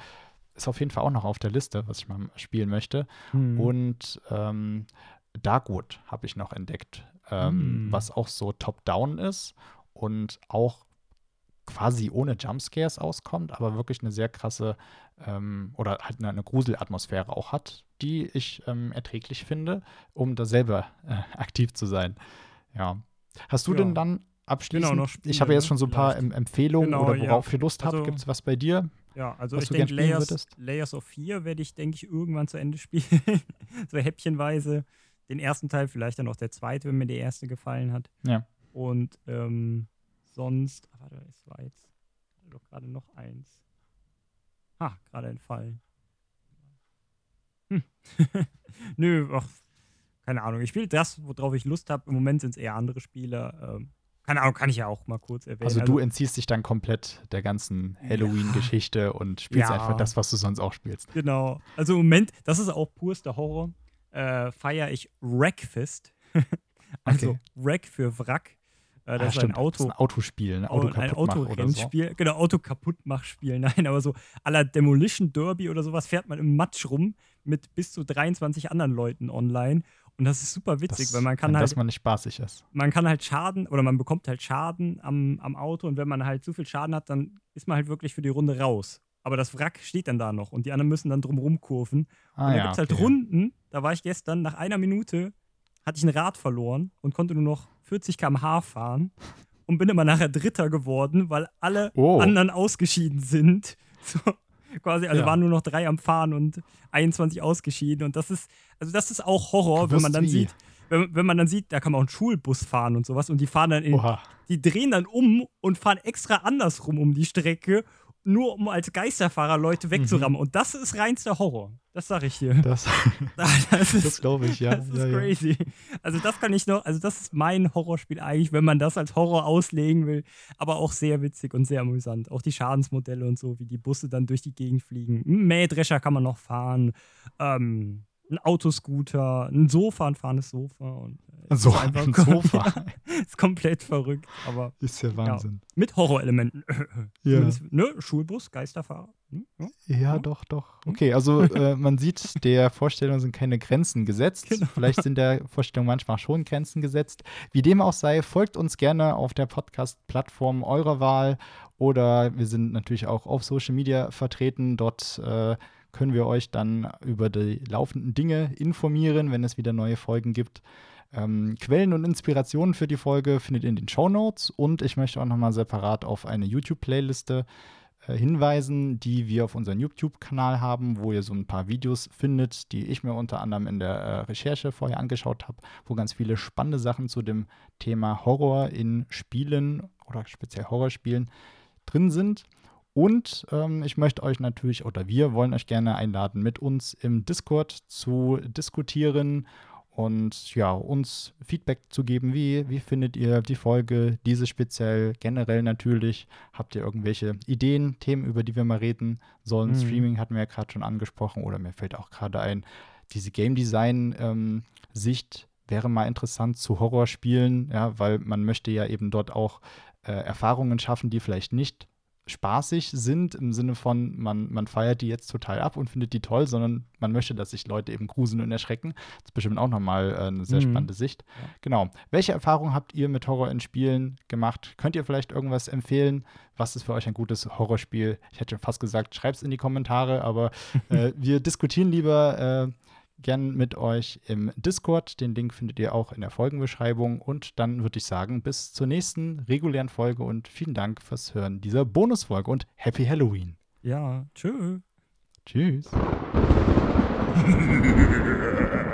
ist auf jeden Fall auch noch auf der Liste, was ich mal spielen möchte. Hm. Und ähm, Darkwood habe ich noch entdeckt, ähm, Mm. was auch so top-down ist und auch quasi ohne Jumpscares auskommt, aber wirklich eine sehr krasse ähm, oder halt eine, eine Gruselatmosphäre auch hat, die ich ähm, erträglich finde, um da selber äh, aktiv zu sein. Ja. Hast du Ja. denn dann abschließend? Genau, noch ich Spiele, habe jetzt schon so ein paar Vielleicht. em Empfehlungen Genau, oder ja. worauf ihr Lust habt. Also- Gibt es was bei dir? Ja, also was ich denke, Layers? Layers of 4 werde ich, denke ich, irgendwann zu Ende spielen. so häppchenweise. Den ersten Teil, vielleicht dann auch der zweite, wenn mir der erste gefallen hat. Ja. Und ähm, sonst, ah, warte, es war jetzt doch gerade noch eins. Ha, gerade entfallen. Hm. Nö, ach, keine Ahnung. Ich spiele das, worauf ich Lust habe. Im Moment sind es eher andere Spiele. Ähm, keine Ahnung, kann ich ja auch mal kurz erwähnen. Also du entziehst dich dann komplett der ganzen Halloween-Geschichte und spielst Ja. einfach das, was du sonst auch spielst. Genau. Also im Moment, das ist auch purster Horror. Äh, Feiere ich Wreckfist. also Okay. Wreck für Wrack. Äh, das Ah, ist ein stimmt, Auto. Das ist ein Autospiel, ein Auto ein kaputt machen oder so. Autorennspiel. Genau, Auto kaputt mach Spiel. Nein, aber so la Demolition Derby oder sowas fährt man im Matsch rum mit bis zu 23 anderen Leuten online. Und das ist super witzig, Das, weil man kann halt das mal nicht spaßig ist. man kann halt Schaden oder man bekommt halt Schaden am, am Auto und wenn man halt zu viel Schaden hat, dann ist man halt wirklich für die Runde raus. Aber das Wrack steht dann da noch und die anderen müssen dann drum rumkurven. Ah, und da ja, gibt es halt okay. Runden, da war ich gestern, nach einer Minute hatte ich ein Rad verloren und konnte nur noch 40 km/h fahren und bin immer nachher Dritter geworden, weil alle Oh. anderen ausgeschieden sind. So, quasi, also Ja. waren nur noch drei am Fahren und 21 ausgeschieden. Und das ist, also das ist auch Horror, wenn man dann wie. sieht, wenn, wenn man dann sieht, da kann man auch einen Schulbus fahren und sowas und die fahren dann in, Oha. die drehen dann um und fahren extra andersrum um die Strecke, nur um als Geisterfahrer Leute wegzurammen. Und das ist reinster Horror. Das sag ich dir. Das, Das ist, das glaube ich, ja. das ist ja, ja. crazy. Also das kann ich noch, also das ist mein Horrorspiel eigentlich, wenn man das als Horror auslegen will. Aber auch sehr witzig und sehr amüsant. Auch die Schadensmodelle und so, wie die Busse dann durch die Gegend fliegen. Ein Mähdrescher kann man noch fahren. Ähm, ein Autoscooter, ein Sofa, ein fahrendes Sofa. Und, äh, So, ein Sofa. ist komplett verrückt, aber Ist ja Wahnsinn. mit Horrorelementen. Ja. Ne? Schulbus, Geisterfahrer. Hm? Ja. Ja. doch, doch. Okay, also äh, man sieht, der Vorstellung sind keine Grenzen gesetzt. Genau. Vielleicht sind der Vorstellung manchmal schon Grenzen gesetzt. Wie dem auch sei, folgt uns gerne auf der Podcast-Plattform eurer Wahl oder wir sind natürlich auch auf Social Media vertreten. Dort äh, können wir euch dann über die laufenden Dinge informieren, wenn es wieder neue Folgen gibt. Ähm, Quellen und Inspirationen für die Folge findet ihr in den Show Notes und ich möchte auch nochmal separat auf eine YouTube-Playliste äh, hinweisen, die wir auf unserem YouTube-Kanal haben, wo ihr so ein paar Videos findet, die ich mir unter anderem in der äh, Recherche vorher angeschaut habe, wo ganz viele spannende Sachen zu dem Thema Horror in Spielen oder speziell Horrorspielen drin sind. Und ähm, ich möchte euch natürlich, oder wir wollen euch gerne einladen, mit uns im Discord zu diskutieren und ja, uns Feedback zu geben. Wie, wie findet ihr die Folge, diese speziell, generell natürlich? Habt ihr irgendwelche Ideen, Themen, über die wir mal reden sollen? Mhm. Streaming hatten wir ja gerade schon angesprochen oder mir fällt auch gerade ein, diese Game Design-Sicht wäre mal interessant zu Horrorspielen, ja, weil man möchte ja eben dort auch äh, Erfahrungen schaffen, die vielleicht nicht spaßig sind, im Sinne von, man, man feiert die jetzt total ab und findet die toll, sondern man möchte, dass sich Leute eben gruseln und erschrecken. Das ist bestimmt auch nochmal äh, eine sehr Mhm. spannende Sicht. Genau. Welche Erfahrungen habt ihr mit Horror in Spielen gemacht? Könnt ihr vielleicht irgendwas empfehlen? Was ist für euch ein gutes Horrorspiel? Ich hätte schon fast gesagt, schreibt es in die Kommentare, aber äh, wir diskutieren lieber äh, gern mit euch im Discord. Den Link findet ihr auch in der Folgenbeschreibung. Und dann würde ich sagen, bis zur nächsten regulären Folge und vielen Dank fürs Hören dieser Bonusfolge und Happy Halloween. Ja, tschö. Tschüss.